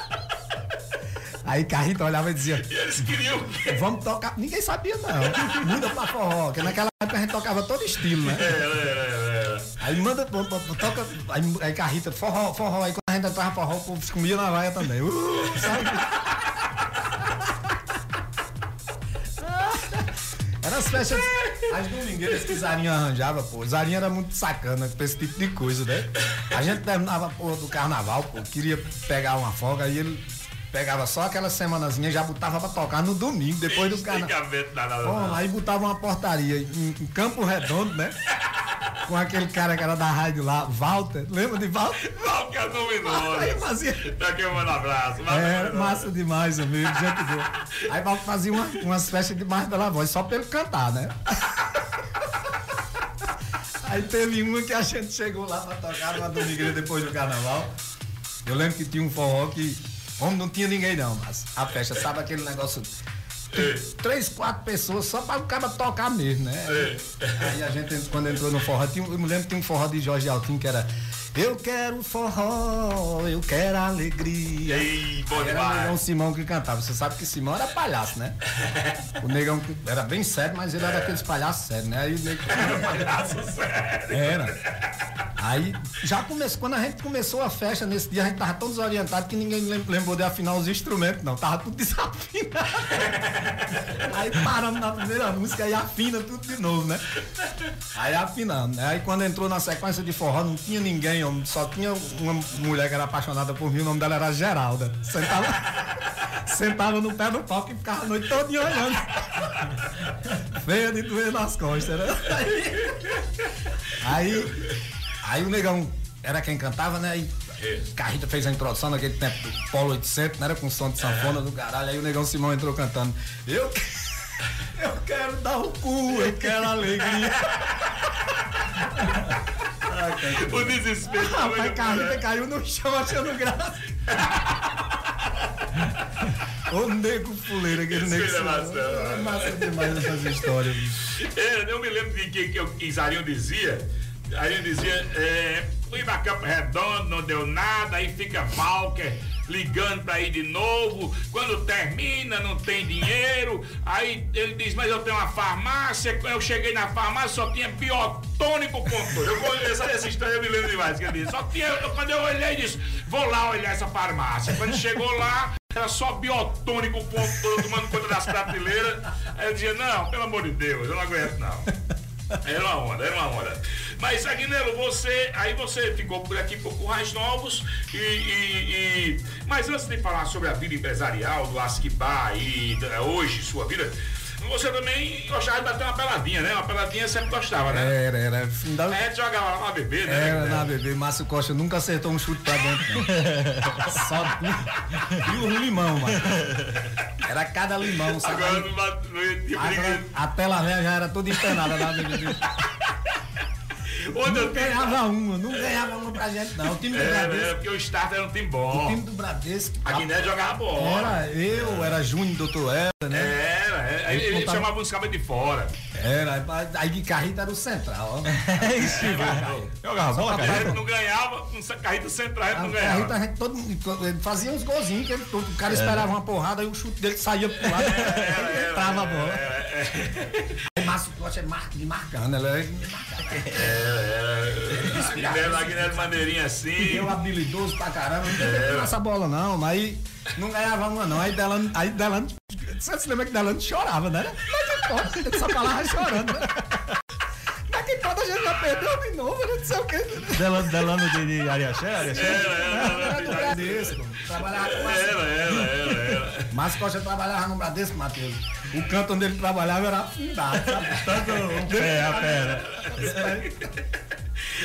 Aí Carrita olhava e dizia. E eles queriam? Vamos tocar. Ninguém sabia, não. Muda pra forró, porque naquela época a gente tocava todo estilo, né? É, é, é. Aí manda, to- to- toca, aí, aí Carrita, forró, forró. Aí quando a gente entrava forró, o povo comia na vaia também. Uh, sabe? Era as festas, as domingueiras que Zarinha arranjava, pô. Zarinha era muito sacana com esse tipo de coisa, né? A gente terminava a porra do carnaval, pô, queria pegar uma folga, aí ele pegava só aquela semanazinha e já botava pra tocar no domingo, depois do carnaval. Bom, aí botava uma portaria em, em Campo Redondo, né? Com aquele cara que era da rádio lá, Walter. Lembra de Walter? Qual que é o nome nome? Aí fazia. Daqui eu mando abraço. Era massa demais, amigo. Gente boa. Aí Walter fazia uma, umas festas de mais bela voz, só pra ele cantar, né? Aí teve uma que a gente chegou lá pra tocar numa domingueira depois do carnaval. Eu lembro que tinha um forró que. Homem, não tinha ninguém não, mas a festa, sabe aquele negócio. Três, quatro pessoas só pra o cara tocar mesmo, né? Aí a gente, quando entrou no forró, tinha, eu me lembro que tinha um forró de Jorge Altim que era Eu quero forró, eu quero alegria. Ei, bom Aí era o. Negão Simão que cantava. Você sabe que Simão era palhaço, né? O negão era bem sério, mas ele era daqueles palhaços sérios, né? Aí o negão era palhaço sério. Era. Aí já começou, quando a gente começou a festa nesse dia, a gente tava tão desorientado que ninguém lem- lembrou de afinar os instrumentos, não. Tava tudo desafinado. Aí paramos na primeira música e afina tudo de novo, né? Aí afinando, né? Aí quando entrou na sequência de forró, não tinha ninguém, só tinha uma mulher que era apaixonada por mim, o nome dela era Geralda. Sentava, sentava no pé do palco e ficava a noite toda olhando. Feia de doer nas costas, né? Aí, aí o negão era quem cantava, né? E Carrita fez a introdução naquele tempo do Polo 800, né? Era com som de sanfona do caralho. Aí o negão Simão entrou cantando. Eu, eu quero dar o cu, eu quero alegria. O desespero. Rapaz, Carrita caiu no chão achando graça. Ô nego fuleiro, aquele nego. Filha Simão. maçã. É massa demais essas histórias. É, eu me lembro de que, que, o que Zarinho dizia. Zarinho dizia, é, fui pra Campo Redondo, não deu nada, aí fica Walker ligando pra ir de novo. Quando termina, não tem dinheiro. Aí ele diz, mas eu tenho uma farmácia. Quando eu cheguei na farmácia, só tinha biotônico controle. Eu, vou- essa, história eu me lembro demais que disse. Só tinha, eu, quando eu olhei, disse, vou lá olhar essa farmácia. Quando chegou lá, era só biotônico ponto todo, tomando conta das prateleiras. Aí eu dizia, não, pelo amor de Deus, eu não aguento não. Era uma onda, era uma onda. Mas, Aguinelo, você. Aí você ficou por aqui por Currais Novos e, e- e- Mas antes de falar sobre a vida empresarial do Asquibá e da- hoje, sua vida, você também gostava de bater uma peladinha, né? Uma peladinha sempre gostava, né? Era, era. Ainda- A gente jogava lá na bebê, né? Era na bebê, Márcio Costa nunca acertou um chute pra dentro, não. Só e o limão, mano. Era cada limão, sabe? Agora não, bate- não Agora, a tela velha já era toda empenada na bebê. Onde não ganhava uma, não ganhava uma pra gente, não. O time do É, é, Bradesco. porque o Start era um time O bom. time do Bradesco. A Guiné jogava bola. Era eu, era Júnior, doutor Era, né? É, Aí ele, contava- chamava uns cabos de fora. Era, aí de carrito era o central, ó. É isso, Jogava bola, A gente cara. não ganhava, um carrito central, a gente não A carrito ganhava. a gente todo, ele fazia uns golzinhos, que ele, o cara É. esperava uma porrada, aí o chute dele saía pro lado e entrava a bola. Aí Márcio Costa é mar, de marcando, ela é Aguinaldo, Aguinaldo Maneirinha assim. eu habilidoso pra caramba, não tem essa bola não, mas não ganhava uma não, aí Delano, aí Delano, você se lembra que Delano chorava, né? Mas que pode, ele só falava chorando, né? Mas que pode, a gente já perdeu de novo, não sei o que. Delano, Delano de, de Ariaxé, Ariaxé? Era do Bradesco, trabalhava com era, era, era. Márcio Costa trabalhava no Bradesco, Matheus. O canto onde ele trabalhava era afundado, sabe? Tanto o pé, a pé,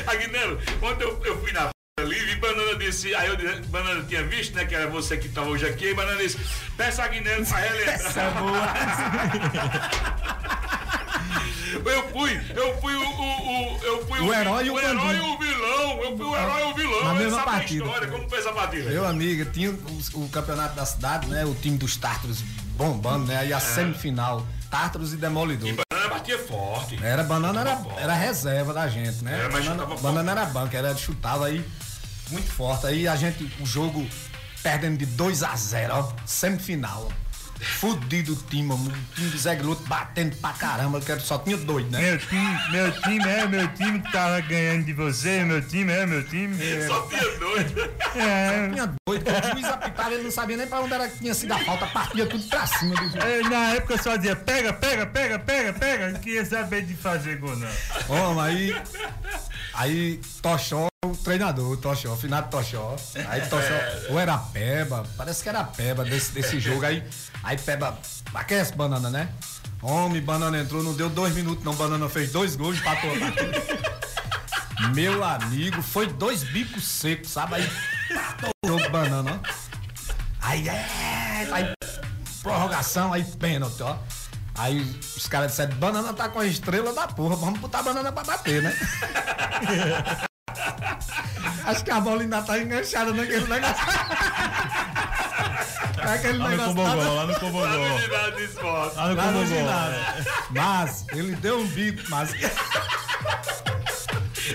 Aguinaldo, ontem eu, eu fui na ali e Banana disse, aí eu disse- Banana tinha visto, né, que era você que estava hoje aqui, e Banana disse, peça a Aguinaldo pra relembrar. Essa é boa. Eu fui, eu fui o, o, o- eu fui O herói e o o herói e o vilão, eu fui o herói e o vilão, Na mesma sabe a partida. história, como foi essa partida? Meu amigo, tinha o, o campeonato da cidade, né? O time dos Tártaros bombando, né? Aí a semifinal, Tártaros e Demolidor. Banana batia forte. Era banana, era, era reserva da gente, né? Era, mas banana, banana era banca, era chutava aí muito forte. Aí a gente, o jogo perdendo de 2 a 0 ó, semifinal. ó. Fudido o time, mano. o time do Zé Guloto batendo pra caramba, que só tinha dois, né? Meu time, meu time é meu time que tava ganhando de você, meu time é meu time. Só tinha dois. É. Tinha doido, o juiz apitava, ele não sabia nem pra onde era que tinha sido a falta, partia tudo pra cima do juiz. É, Na época eu só dizia pega, pega, pega, pega, pega. Não queria saber de fazer gol, não. Ó, aí. Aí Tochó, o treinador, Tochó, o finado Tochó. Aí Tochó, ou era Peba, parece que era Peba desse, desse jogo. Aí, aí Peba, aquece banana, né? Homem, banana entrou, não deu dois minutos, não. Banana fez dois gols, empatou. Meu amigo, foi dois bicos secos, sabe? Aí jogo banana, ó. Aí é. Aí prorrogação, aí pênalti, ó. Aí os caras disseram, banana tá com a estrela da porra, vamos botar a banana pra bater, né? Acho que a bola ainda tá enganchada naquele negócio. Aquele Lá no negócio Cobogó, tá- lá no Cobogó. Lá no Lá no Cobogó. Mas, ele deu um bico, mas.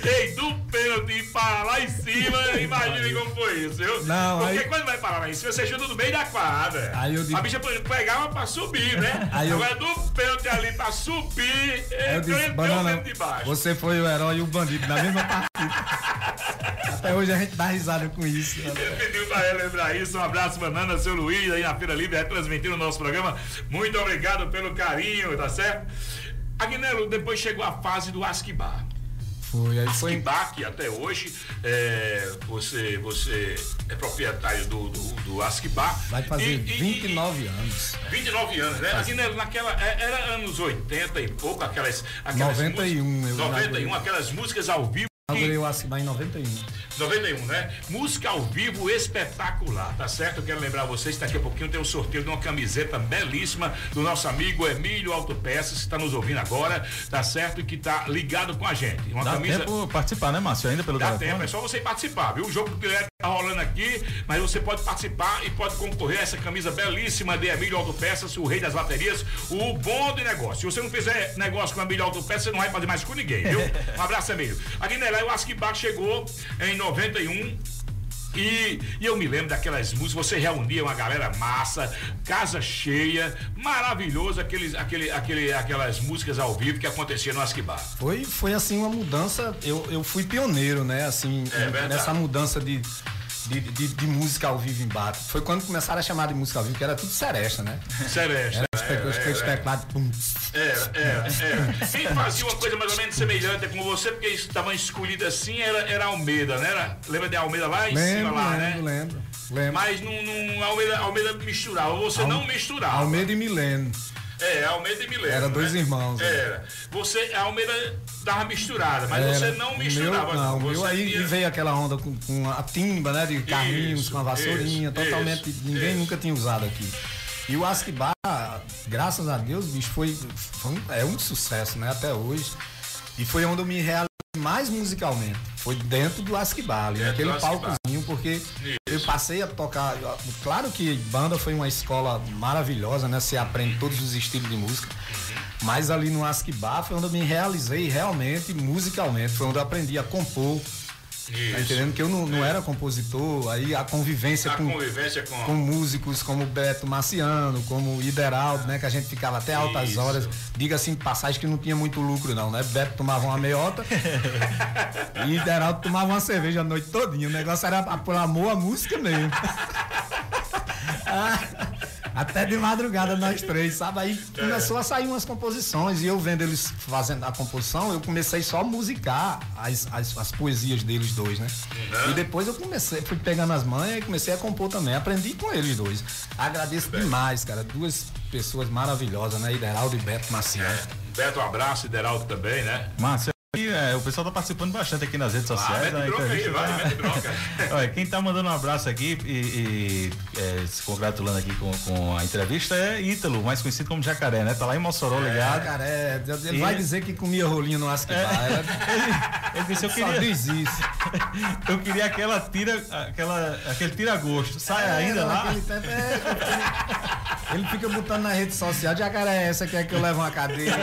Ei, do pênalti para lá em cima, imagine como foi isso, viu? Não, Porque aí- quando vai parar lá em cima, você chuta no meio da quadra. Aí eu digo- A bicha pegava pra subir, né? Aí eu- Agora do pênalti ali pra subir, eu disse, banana, de baixo. você foi o herói e o bandido na mesma partida. Até hoje a gente dá risada com isso. Ele pediu pra relembrar isso. Um abraço, Banana, seu Luiz, aí na Feira Livre, retransmitindo o nosso programa. Muito obrigado pelo carinho, tá certo? Aguinelo, depois chegou a fase do Asquibar. Foi, aí foi. Asquibar, que até hoje é, você, você é proprietário do, do, do Asquibar. Vai fazer E- e- 29 anos. 29 anos, né? Aguinelo, naquela. é- Era anos 80 e pouco, aquelas. aquelas 91, músicas- eu 91, inaugurei. aquelas músicas ao vivo. Inaugurei o Acibar em 91. 91, né? Música ao vivo espetacular, tá certo? Eu quero lembrar vocês, daqui a pouquinho tem o sorteio de uma camiseta belíssima do nosso amigo Emílio Autopeças, que está nos ouvindo agora, tá certo? E que tá ligado com a gente. Uma Dá camisa. tempo participar, né, Márcio? Ainda pelo Dá telefone? tempo, é só você participar, viu? O jogo do Guilherme tá rolando aqui, mas você pode participar e pode concorrer a essa camisa belíssima de Emílio Autopeças, o rei das baterias, o bom de negócio. Se você não fizer negócio com Emílio Autopeças, você não vai fazer mais com ninguém, viu? Um abraço, Emílio. Aguinelé, o Asquibar chegou em 91. E, e eu me lembro daquelas músicas, você reunia uma galera massa, casa cheia, maravilhoso, aqueles, aquele, aquele, aquelas músicas ao vivo que acontecia no Asquibar. Foi, foi assim uma mudança. Eu, eu fui pioneiro, né? Assim, É nessa mudança de, de, de, de música ao vivo em Bato. Foi quando começaram a chamar de música ao vivo, que era tudo seresta, né? Seresta, Era é, os é, os teclados. pum. É, é, é. Quem fazia uma coisa mais ou menos semelhante com você, porque estavam escolhidos assim, era, era Almeida, né? Era, lembra de Almeida lá em cima Lembro, lá, lembro, né? lembro, lembro. Mas não, não, Almeida, Almeida misturava, você Al- não misturava. Almeida e Mileno. É, Almeida e Milena. Era dois né? irmãos, né? Era. Você, a Almeida dava misturada, mas Era. você não misturava. Meu, não, Você meu aí tinha- veio aquela onda com, com a timba, né? De carrinhos, Isso, com a vassourinha, isso, totalmente. isso, ninguém nunca tinha usado aqui. E o Asquibar, graças a Deus, bicho, foi, foi um- é um sucesso, né? Até hoje. E foi onde eu me realizei mais musicalmente. foi dentro do naquele do Asquibale. palcozinho, porque eu passei a tocar. Claro que banda foi uma escola maravilhosa, né? Você aprende todos os estilos de música. Mas ali no Asquibá foi onde eu me realizei realmente, musicalmente. Foi onde eu aprendi a compor. Tá Isso. entendendo? Que eu não, não era compositor, aí a convivência, A com, convivência com- com músicos como Beto Marciano, como Ideraldo, né? Que a gente ficava até altas Isso. horas. Diga assim, passagem que não tinha muito lucro, não, né? Beto tomava uma meiota e Ideraldo tomava uma cerveja a noite todinha. O negócio era por amor à música mesmo. Até de madrugada nós três, sabe? Aí começou a sair umas composições e eu vendo eles fazendo a composição, eu comecei só a musicar as, as, as poesias deles dois, né? Uhum. E depois eu comecei, fui pegando as manhas e comecei a compor também. Aprendi com eles dois. Agradeço demais, cara. Duas pessoas maravilhosas, né? Ideraldo e Beto Marciano. Beto, um abraço, Ideraldo também, né? Márcio, aqui, é, o pessoal tá participando bastante aqui nas redes sociais. mete a bronca aí, entrevista vai. Olha, quem tá mandando um abraço aqui e, e, é, se congratulando aqui com, com a entrevista é Ítalo, mais conhecido como Jacaré, né? Tá lá em Mossoró ligado. Cara, é, ele E- vai dizer que comia rolinho no Asquibá. É. Ele disse, eu Só queria. diz isso. Eu queria aquela tira, aquela, aquele tira-gosto. Sai É, ainda lá. tempo, é, ele fica botando na rede social, jacaré, é essa quer que eu leve uma cadeira.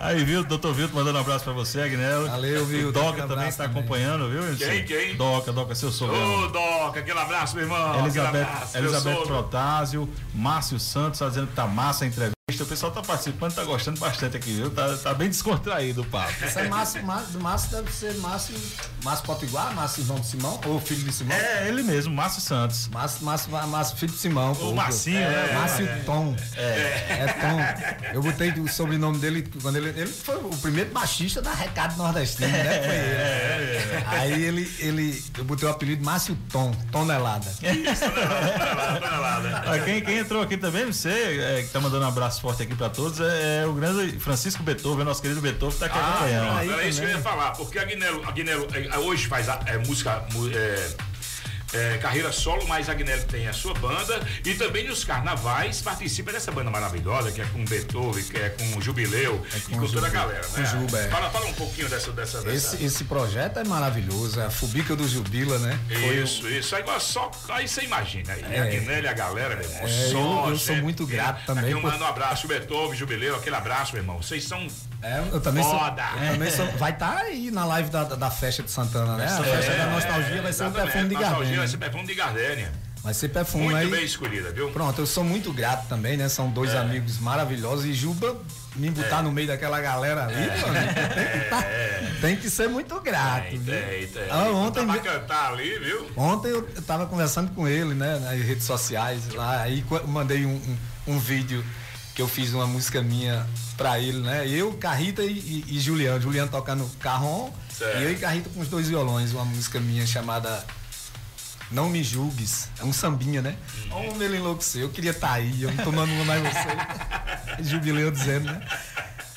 Aí, viu, doutor Vilto mandando abraço pra você, Agnello. Valeu, Vilto, O Doca aquele também está acompanhando, viu? Quem, quem? Doca, Doca, seu sogrão. Ô, Doca, aquele abraço, meu irmão. Elizabeth, abraço, meu Elizabeth sogro. Protásio, Márcio Santos tá dizendo que tá massa a entrevista. O pessoal tá participando, tá gostando bastante aqui, viu? Tá, tá bem descontraído o papo. Isso é Márcio, Márcio, Márcio deve ser Márcio, Márcio Potiguar, Márcio irmão de Simão, ou filho de Simão? É, ele mesmo, Márcio Santos. Márcio, Márcio, Márcio filho de Simão. O Marcinho, né? Márcio É. Tom. É. É Tom. Eu botei o sobrenome dele quando ele. Ele foi o primeiro baixista da Recado Nordestino, né? Foi ele. É, Aí ele, ele. Eu botei o apelido Márcio Tom, tonelada. Ah, quem, quem entrou aqui também, você, é, que tá mandando um abraço forte aqui pra todos, é, é o grande Francisco Beethoven, nosso querido Beethoven, tá aqui Ah, acompanhando. pronto, era isso que eu ia falar, porque a Agnello, a Agnello é, hoje faz a, é, música, é, é, carreira solo, mas a Agnello tem a sua banda e também nos carnavais participa dessa banda maravilhosa, que é com Beethoven, que é com Jubileu e com toda a galera, com né? Juba, é. fala, fala um pouquinho dessa, dessa, dessa. Esse, esse projeto é maravilhoso, é a Fubica do Jubila, né? Foi o- Isso, isso. Aí, só, aí você imagina. Aí, É. a Guinélia, a galera, meu irmão. É, eu- só, eu sou gente. muito grato também Aqui eu por- mando um abraço, Beethoven, Jubileu, aquele abraço, meu irmão. Vocês são. É, eu também Foda. sou. Eu também sou. Vai estar aí na live da, da festa de Santana, né? A É, festa da nostalgia vai ser exatamente. perfume de Gardenia. Vai ser perfume de Gardênia. Vai ser perfume Muito aí. bem escolhida, viu? Pronto, eu sou muito grato também, né? São dois É. amigos maravilhosos e Juba me botar É. no meio daquela galera ali, É. mano, tem, que tá- tem que ser muito grato. Tem, viu? tem, tem. Ah, ontem, cantar ali, viu? ontem eu tava conversando com ele, né? Nas redes sociais lá, aí mandei um, um, um vídeo que eu fiz uma música minha pra ele, né? Eu, Carrita e, e, e Juliano. Juliano tocando carrom e eu e Carrita com os dois violões, uma música minha chamada Não Me Julgues. É um sambinha, né? Uhum. Como ele enlouqueceu. Eu queria estar aí, eu não tomando uma mais você. Jubileu dizendo, né?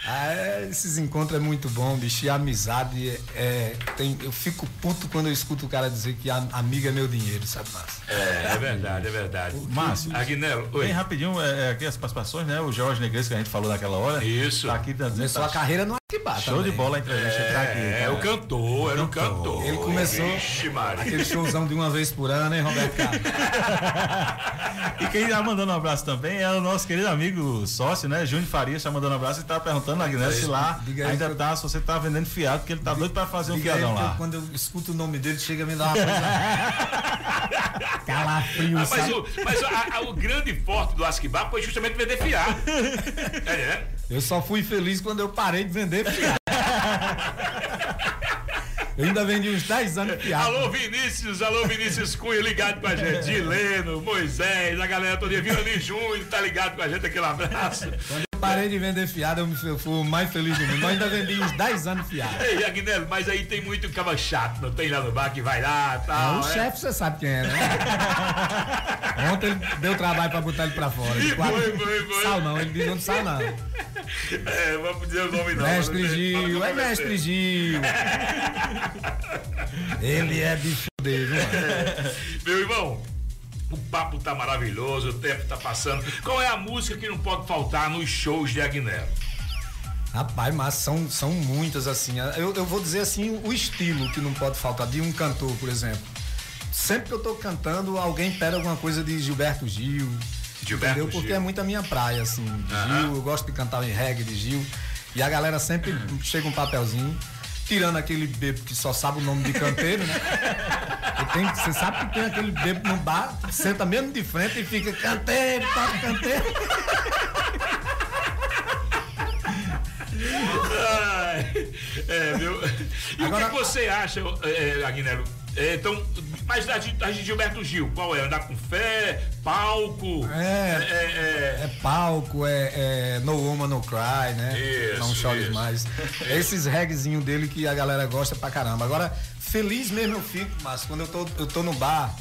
Ah, é, esses encontros é muito bom, bicho. E a amizade é, é- tem, eu fico puto quando eu escuto o cara dizer que a, amiga é meu dinheiro, sabe, Márcio? É, é verdade, é verdade. Márcio, Aguinelo, oi. Bem rapidinho, é, é, aqui as participações, né? O Jorge Negresco que a gente falou naquela hora. Isso. Tá aqui tá, Começou a carreira no Arquibá Show de bola a entrevista. tá aqui, É, o cantor, era o cantor. Ele começou Vixe, aquele showzão de uma vez por ano, hein, Roberto Carlos? E quem tá mandando um abraço também é o nosso querido amigo sócio, né? Júnior Farias tá mandando um abraço e tá perguntando na Guiné se lá ainda eu- tá, se você tá vendendo fiado, porque ele tá doido pra fazer um fiadão lá. Quando eu escuto o nome dele, chega a me dar uma coisa. Calafrio, Ah, mas sabe? o, mas a- a- o grande forte do Asquibá foi justamente vender fiado. É, né? Eu só fui feliz quando eu parei de vender fiado. Eu ainda vendi uns 10 anos de fiado. Alô, Vinícius, alô, Vinícius Cunha, ligado com a gente. Dileno, Moisés, a galera toda. Virani Júnior, tá ligado com a gente, aquele abraço. Eu parei de vender fiado, eu, me, eu fui o mais feliz do mundo. Mas ainda vendi uns 10 anos fiado. Ei, Agnello, mas aí tem muito caba chato, não tem lá no bar que vai lá e É, tal. o né? chefe você sabe quem é, né? Ontem ele deu trabalho pra botar ele pra fora. Ele quase- foi, foi, foi. Sal não, ele diz onde sal não. É, vamos dizer o nome não. Mestre não sei, Gil, é mestre Gil. Ele é de fuder, viu? Meu irmão, o papo tá maravilhoso, o tempo tá passando. Qual é a música que não pode faltar nos shows de Agnello? Rapaz, mas são, são muitas, assim. Eu, eu vou dizer assim, o estilo que não pode faltar, de um cantor, por exemplo. Sempre que eu tô cantando, alguém pede alguma coisa de Gilberto Gil. Gilberto entendeu? Porque Gil. é muito a minha praia, assim. Gil, eu gosto de cantar em reggae de Gil. E a galera sempre chega um papelzinho, tirando aquele bebo que só sabe o nome de canteiro, né? Você sabe que tem aquele bebo no bar, senta mesmo de frente e fica canteiro, toca canteiro. É, meu. E o que que você acha, é, Aguinaldo? É, então, mas da, de- da Gilberto Gil, qual é? Andar com fé, palco? É, é, palco, é, é No Woman No Cry, né? Isso, Não chores isso. mais. Esses reggaezinho dele que a galera gosta pra caramba. Agora, feliz mesmo eu fico, mas quando eu tô, eu tô no bar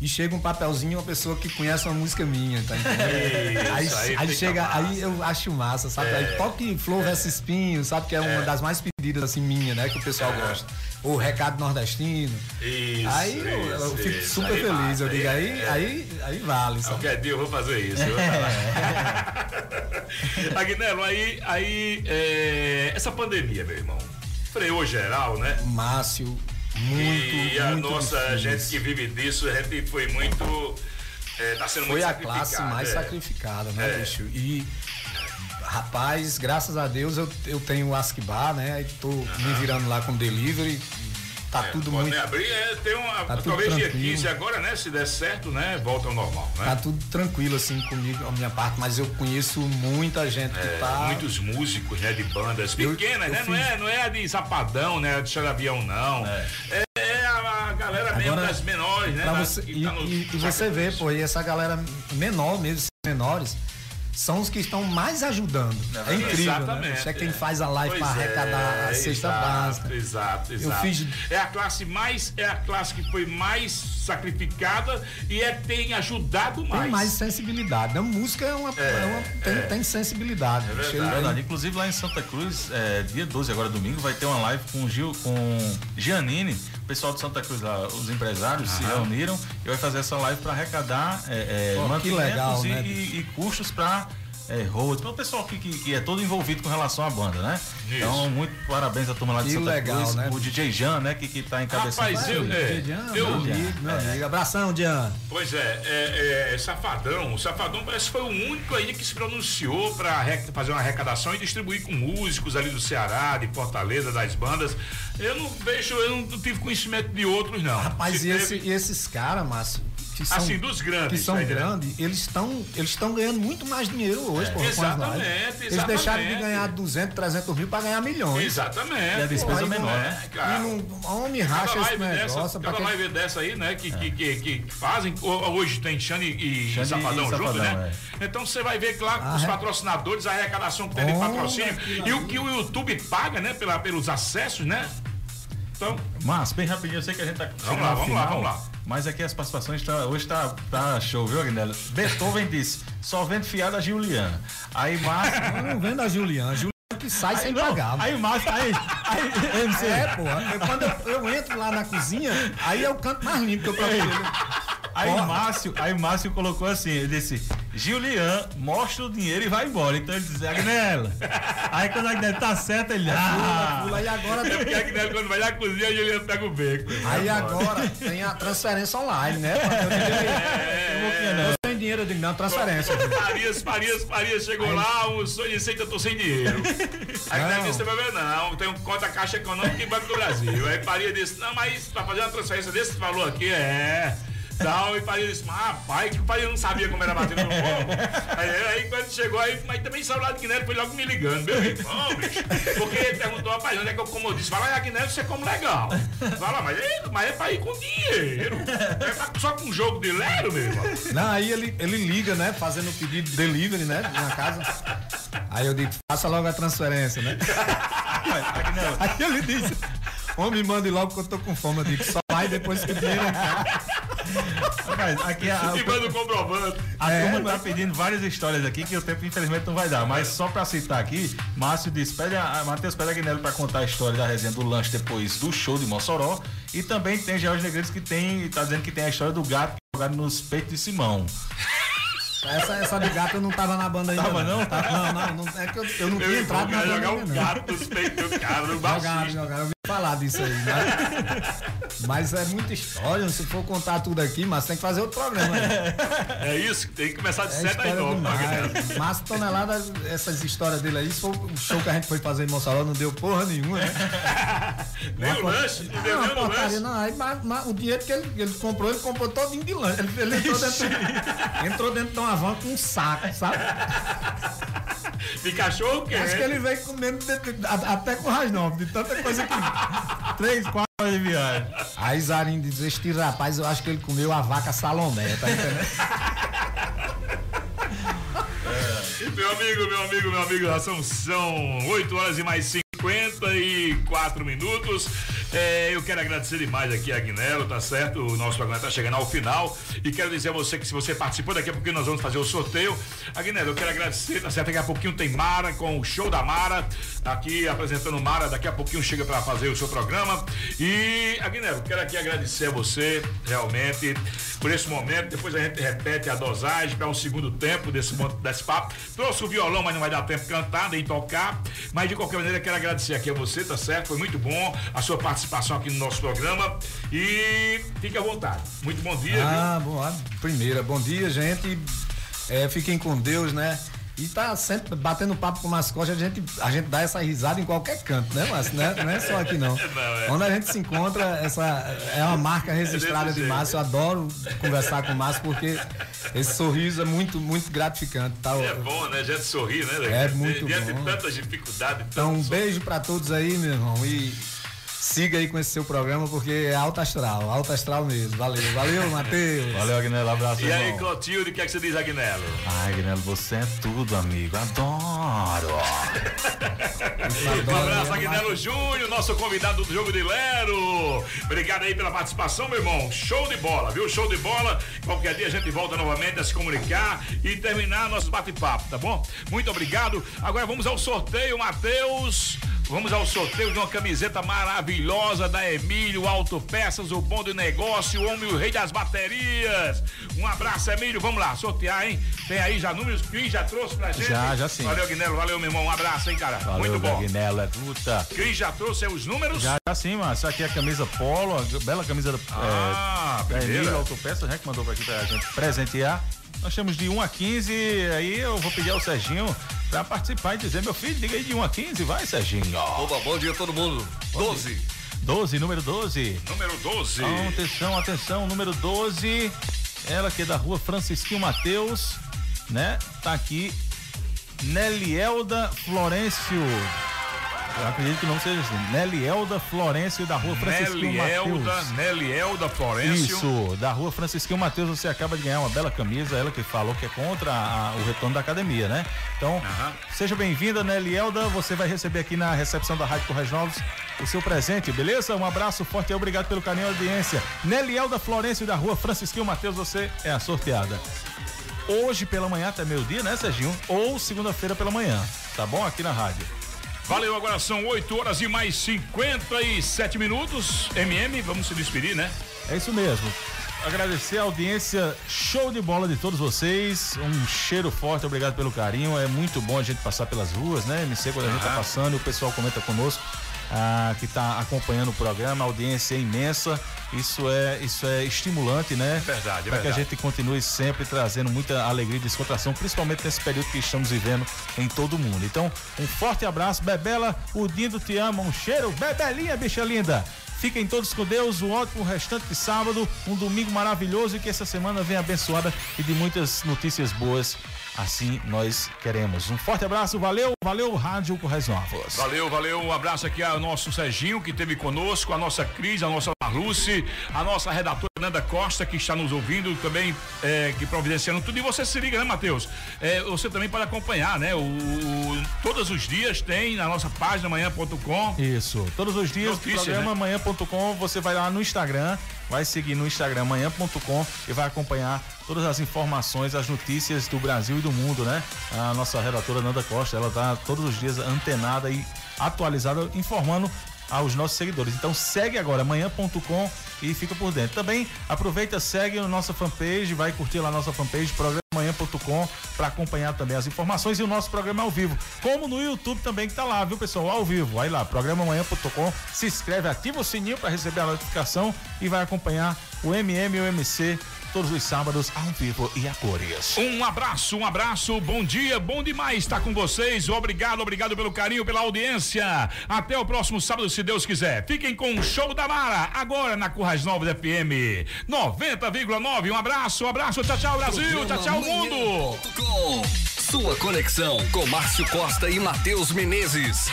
e chega um papelzinho, uma pessoa que conhece uma música minha, tá entendendo? Isso, aí, aí aí chega, massa. aí eu acho massa, sabe? É. Aí toque Flor vs Espinho, sabe? Que é uma É. das mais pedidas assim minha, né? Que o pessoal É. gosta. O Recado Nordestino. Isso, aí eu, eu isso, fico isso. super Aí feliz. massa, eu digo, aí, aí, é. aí, aí vale, sabe? Qualquer dia eu vou fazer isso. Eu vou. Aguinaldo, aí, aí é, essa pandemia, meu irmão, freou geral, né? Márcio, muito, E a muito nossa difícil. gente que vive disso, a gente foi muito. É, tá sendo Foi muito a classe mais é. sacrificada, né, É. bicho? E, rapaz, graças a Deus eu, eu tenho o Askbar, né? Aí tô me virando lá com delivery. Tá É, tudo muito. abrir, é, tem uma, Tá talvez dia tranquilo. 15 agora, né? Se der certo, né? Volta ao normal, né? Tá tudo tranquilo assim comigo, a minha parte, mas eu conheço muita gente que É, tá. Muitos músicos, né, de bandas Eu- pequenas, eu né? Não fiz- é, não é a de Zapadão, né? A de Xarabião, não. É, é a, a galera mesmo Agora, das menores, né? você- que e, tá no e- e você vê, pô, e essa galera menor mesmo, menores, são os que estão mais ajudando. É, incrível, né? Exatamente, Isso é quem é. faz a live para arrecadar é, a cesta exato, básica. Exato, Eu exato. fiz- É a classe mais, é a classe que foi mais sacrificada e é que tem ajudado mais. Tem mais sensibilidade. A música é uma. é uma- tem, é. tem sensibilidade. É verdade. Verdade. Inclusive lá em Santa Cruz, é, dia 12, agora domingo, vai ter uma live com o Gil, com Giannini. Pessoal de Santa Cruz lá, os empresários se reuniram e vai fazer essa live para arrecadar é, é, Pô, mantimentos legal, e, né, e- e custos para é, road, para o pessoal que, que, que é todo envolvido com relação à banda, né? Isso. Então, muito parabéns à turma lá de Que Santa legal, Cruz, né? o DJ Jan, né, que, que tá encabeçando. Rapaz, eu- é, Dian, eu- meu amigo, meu amigo. Abração, Dian. Pois é, é, é, Safadão, o Safadão parece que foi o único aí que se pronunciou para fazer uma arrecadação e distribuir com músicos ali do Ceará, de Fortaleza, das bandas. Eu não vejo, eu não tive conhecimento de outros, não. Rapaz, Se e, teve- esse- e esses caras, Márcio, que são, Assim, dos grandes, que são tá grandes, eles estão eles estão ganhando muito mais dinheiro hoje, É, as exatamente, lives. Eles exatamente. deixaram de ganhar 200, 300 mil para ganhar milhões. Exatamente. E a despesa Pô, menor, né? é, cara. E não, homem racha esse negócio. cada quem- live dessa aí, né, que, que, que, que fazem, ho- hoje tem Xande e, Xande e Safadão junto, Safadão, né? Então você vai ver que lá Ah, os é? patrocinadores, a arrecadação que tem de patrocínio e o que o YouTube paga, né, pela, pelos acessos, né? Então, Mas, bem rapidinho, eu sei que a gente tá Vamos lá, vamos lá, final, vamos lá. Mas aqui as participações tá, hoje tá, tá show, viu, Agnello? Beethoven disse, só vendo fiada a Juliana. Aí Márcio. Eu não vendo a Juliana. A Juliana que sai Aí sem não, pagar. aí Márcio, aí, aí. É, porra. Eu, quando eu, eu entro lá na cozinha, aí é o canto mais limpo que eu procuro. Aí Porra. Márcio, aí Márcio colocou assim, ele disse, Julian, mostra o dinheiro e vai embora. Então ele disse, Agnella. Aí quando a Agnella tá certa, ele. Ah, Pula, e agora é porque a Guilherme, quando vai na cozinha, a Juliana pega o beco. Aí agora tem a transferência online, né? É, Eu tenho dinheiro, eu digo, não, transferência. Farias, Farias, Farias chegou lá, o sonho disse que eu tô sem dinheiro. Aí Não. Disse, não, não, tem um conta caixa econômica em Banco do Brasil. Aí Faria disse, não, mas pra fazer uma transferência desse valor aqui, é. Tal, e Faria disse, mas rapaz, que o Faria não sabia como era bater no fogo. Aí, aí quando chegou aí, mas também saiu lá de Guilherme, foi logo me ligando, meu irmão, bicho. Porque ele perguntou, rapaz, onde é que eu como? Eu disse, fala aí, Guilherme, você come legal. Fala, mas é, mas é pra ir com dinheiro. É pra- só com jogo de lero, meu irmão. Não, aí ele, ele liga, né? Fazendo o pedido de delivery, né? Na casa. Aí eu digo, faça logo a transferência, né? Aí ele diz, homem, mande logo que eu tô com fome. Eu digo, só vai depois que entrar. Rapaz, aqui a, manda o comprovante. a É, turma tá pedindo várias histórias aqui que o tempo infelizmente não vai dar. Mas só pra citar aqui, Márcio disse, pede a, a Matheus pede a Agnello pra contar a história da resenha do lanche depois do show de Mossoró. E também tem George Negreiros que tem, tá dizendo que tem a história do gato jogado nos peitos de Simão. Essa, essa de gato eu não tava na banda ainda. Tava não? Tá- não, não, não, é que eu, eu não tinha Eu entrado na banda jogar um gato nos peitos do cara, no Jogaram, jogaram. Falar disso aí. Mas, mas é muita história. Se for contar tudo aqui, mas tem que fazer outro programa. Né? É isso, tem que começar de É 7 às história 9. demais. Márcio Tonelada, essas histórias dele aí, se for o show que a gente foi fazer em Mossoró, não deu porra nenhuma, né? Nem o lanche, não deu Não, nem o lanche. não. Aí, mas- mas o dinheiro que ele, ele comprou, ele comprou todinho de lanche. Ele, ele entrou, dentro, entrou dentro de uma van com um saco, sabe? De cachorro que Acho que ele veio comendo de- de- a- até com raiz não, de tanta coisa que. Três, quatro horas de viagem. Aí Zarinho diz: Este rapaz, eu acho que ele comeu a vaca Salomé, tá entendendo? Meu amigo, meu amigo, meu amigo, são, são 8 horas e mais 54 minutos. É, eu quero agradecer demais aqui a Agnello, tá certo? O nosso programa tá chegando ao final. E quero dizer a você que se você participou, daqui a pouquinho nós vamos fazer o sorteio. Agnello, eu quero agradecer, tá certo? Daqui a pouquinho tem Mara com o show da Mara. Aqui apresentando Mara, daqui a pouquinho chega para fazer o seu programa. E Agnello, quero aqui agradecer a você, realmente, por esse momento. Depois a gente repete a dosagem para um segundo tempo desse, desse papo. Trouxe o violão, mas não vai dar tempo de cantar, nem tocar. Mas de qualquer maneira, quero agradecer aqui a você, tá certo? Foi muito bom a sua participação aqui no nosso programa. E fique à vontade. Muito bom dia, Ah, bom, ah, primeira, bom dia, gente. É, fiquem com Deus, né? E tá sempre batendo papo com o mascote, a gente, a gente dá essa risada em qualquer canto, né, Márcio? Não é, não é só aqui, não. É. Quando a gente se encontra, essa é uma marca registrada desse de. Márcio. Eu adoro conversar com o Márcio, porque esse sorriso é muito, muito gratificante. Tá? viu? É bom, né? A gente sorrir, né? É muito Diante bom. de tantas dificuldades. Então, um beijo pra todos aí, meu irmão. E siga aí com esse seu programa, porque é alto astral, alto astral mesmo. Valeu, valeu, Matheus. Valeu, Agnello. Abraço, E aí, irmão. Clotilde, o que é que você diz, Agnello? Ai, Agnello, você é tudo, amigo. Adoro. Um abraço, Agnello Júnior, nosso convidado do Jogo de Lero. Obrigado aí pela participação, meu irmão. Show de bola, viu? Show de bola. Qualquer dia a gente volta novamente a se comunicar e terminar nosso bate-papo, tá bom? Muito obrigado. Agora vamos ao sorteio, Matheus. Vamos ao sorteio de uma camiseta maravilhosa da Emílio Autopeças, o bom do negócio, o homem, o rei das baterias. Um abraço, Emílio. Vamos lá, sortear, hein? Tem aí já números que já trouxe pra gente? Já, já sim. Valeu, Guinelo. Valeu, meu irmão. Um abraço, hein, cara. Valeu, Muito bom. Agnello, é puta. Cris já trouxe os números? Já, já sim, mano. Isso aqui é a camisa polo, a bela camisa da, Ah, é, da primeira. Emílio Autopeça, já que mandou pra aqui pra gente presentear. Nós temos de 1 a 15, aí eu vou pedir ao Serginho pra participar e dizer, meu filho, diga aí de 1 a 15, vai, Serginho. Opa, bom dia a todo mundo. 12. 12, número 12. Número 12. Atenção, atenção, número 12. Ela que é da rua Francisquinho Mateus, né? Tá aqui. Nelielda Florencio. Eu acredito que o nome seja assim. Nelielda Florencio da rua Francisquinho Nelielda, Mateus. Nelielda Florencio. Isso, da rua Francisquinho Mateus, você acaba de ganhar uma bela camisa, ela que falou que é contra a- o retorno da academia, né? Então, seja bem-vinda, Nelielda, você vai receber aqui na recepção da Rádio Correios Novos o seu presente, beleza? Um abraço forte e obrigado pelo carinho e audiência. Nelielda Florencio da rua Francisquinho Mateus, você é a sorteada. Hoje pela manhã até meio-dia, né, Serginho? Ou segunda-feira pela manhã, tá bom? Aqui na rádio. Valeu, agora são 8 horas e mais 57 minutos. MM, vamos se despedir, né? É isso mesmo. Agradecer a audiência show de bola de todos vocês. Um cheiro forte, obrigado pelo carinho. É muito bom a gente passar pelas ruas, né? MC, quando a gente tá Ah. passando, o pessoal comenta conosco. Ah, que tá acompanhando o programa, a audiência é imensa. Isso é, isso é estimulante, né? Verdade, é Para que a gente continue sempre trazendo muita alegria e descontração, principalmente nesse período que estamos vivendo em todo o mundo. Então, um forte abraço, Bebela, o Dindo te ama, um cheiro, Bebelinha, bicha linda. Fiquem todos com Deus, um ótimo restante de sábado, um domingo maravilhoso e que essa semana venha abençoada e de muitas notícias boas. Assim nós queremos. Um forte abraço, valeu, valeu, Rádio Correios Novos. Valeu, valeu. Um abraço aqui ao nosso Serginho, que esteve conosco, a nossa Cris, a nossa Marluce, a nossa redatora Nanda Costa, que está nos ouvindo também, é, que providenciando tudo. E você se liga, né, Matheus? É, você também pode acompanhar, né? O, o- todos os dias tem na nossa página manhã.com. Isso, todos os dias Notícias, do programa né? manhã.com, você vai lá no Instagram, vai seguir no Instagram manhã.com e vai acompanhar todas as informações, as notícias do Brasil e do mundo, né? A nossa redatora Nanda Costa, ela tá todos os dias antenada e atualizada, informando aos nossos seguidores. Então segue agora manhã.com e fica por dentro. Também aproveita, segue a nossa fanpage, vai curtir lá a nossa fanpage, programa programamanhã.com para acompanhar também as informações e o nosso programa ao vivo. Como no YouTube também que tá lá, viu, pessoal? Ao vivo. Vai lá, programamanhã.com, se inscreve, ativa o sininho para receber a notificação e vai acompanhar o MM e o MC todos os sábados ao vivo e a cores. Um abraço, um abraço, bom dia, bom demais estar com vocês. Obrigado, obrigado pelo carinho, pela audiência. Até o próximo sábado, se Deus quiser. Fiquem com o show da Mara, agora na Currais Novas FM 90,9. Um abraço, um abraço, tchau, tchau, Brasil, tchau, tchau, mundo. Com sua conexão com Márcio Costa e Matheus Menezes.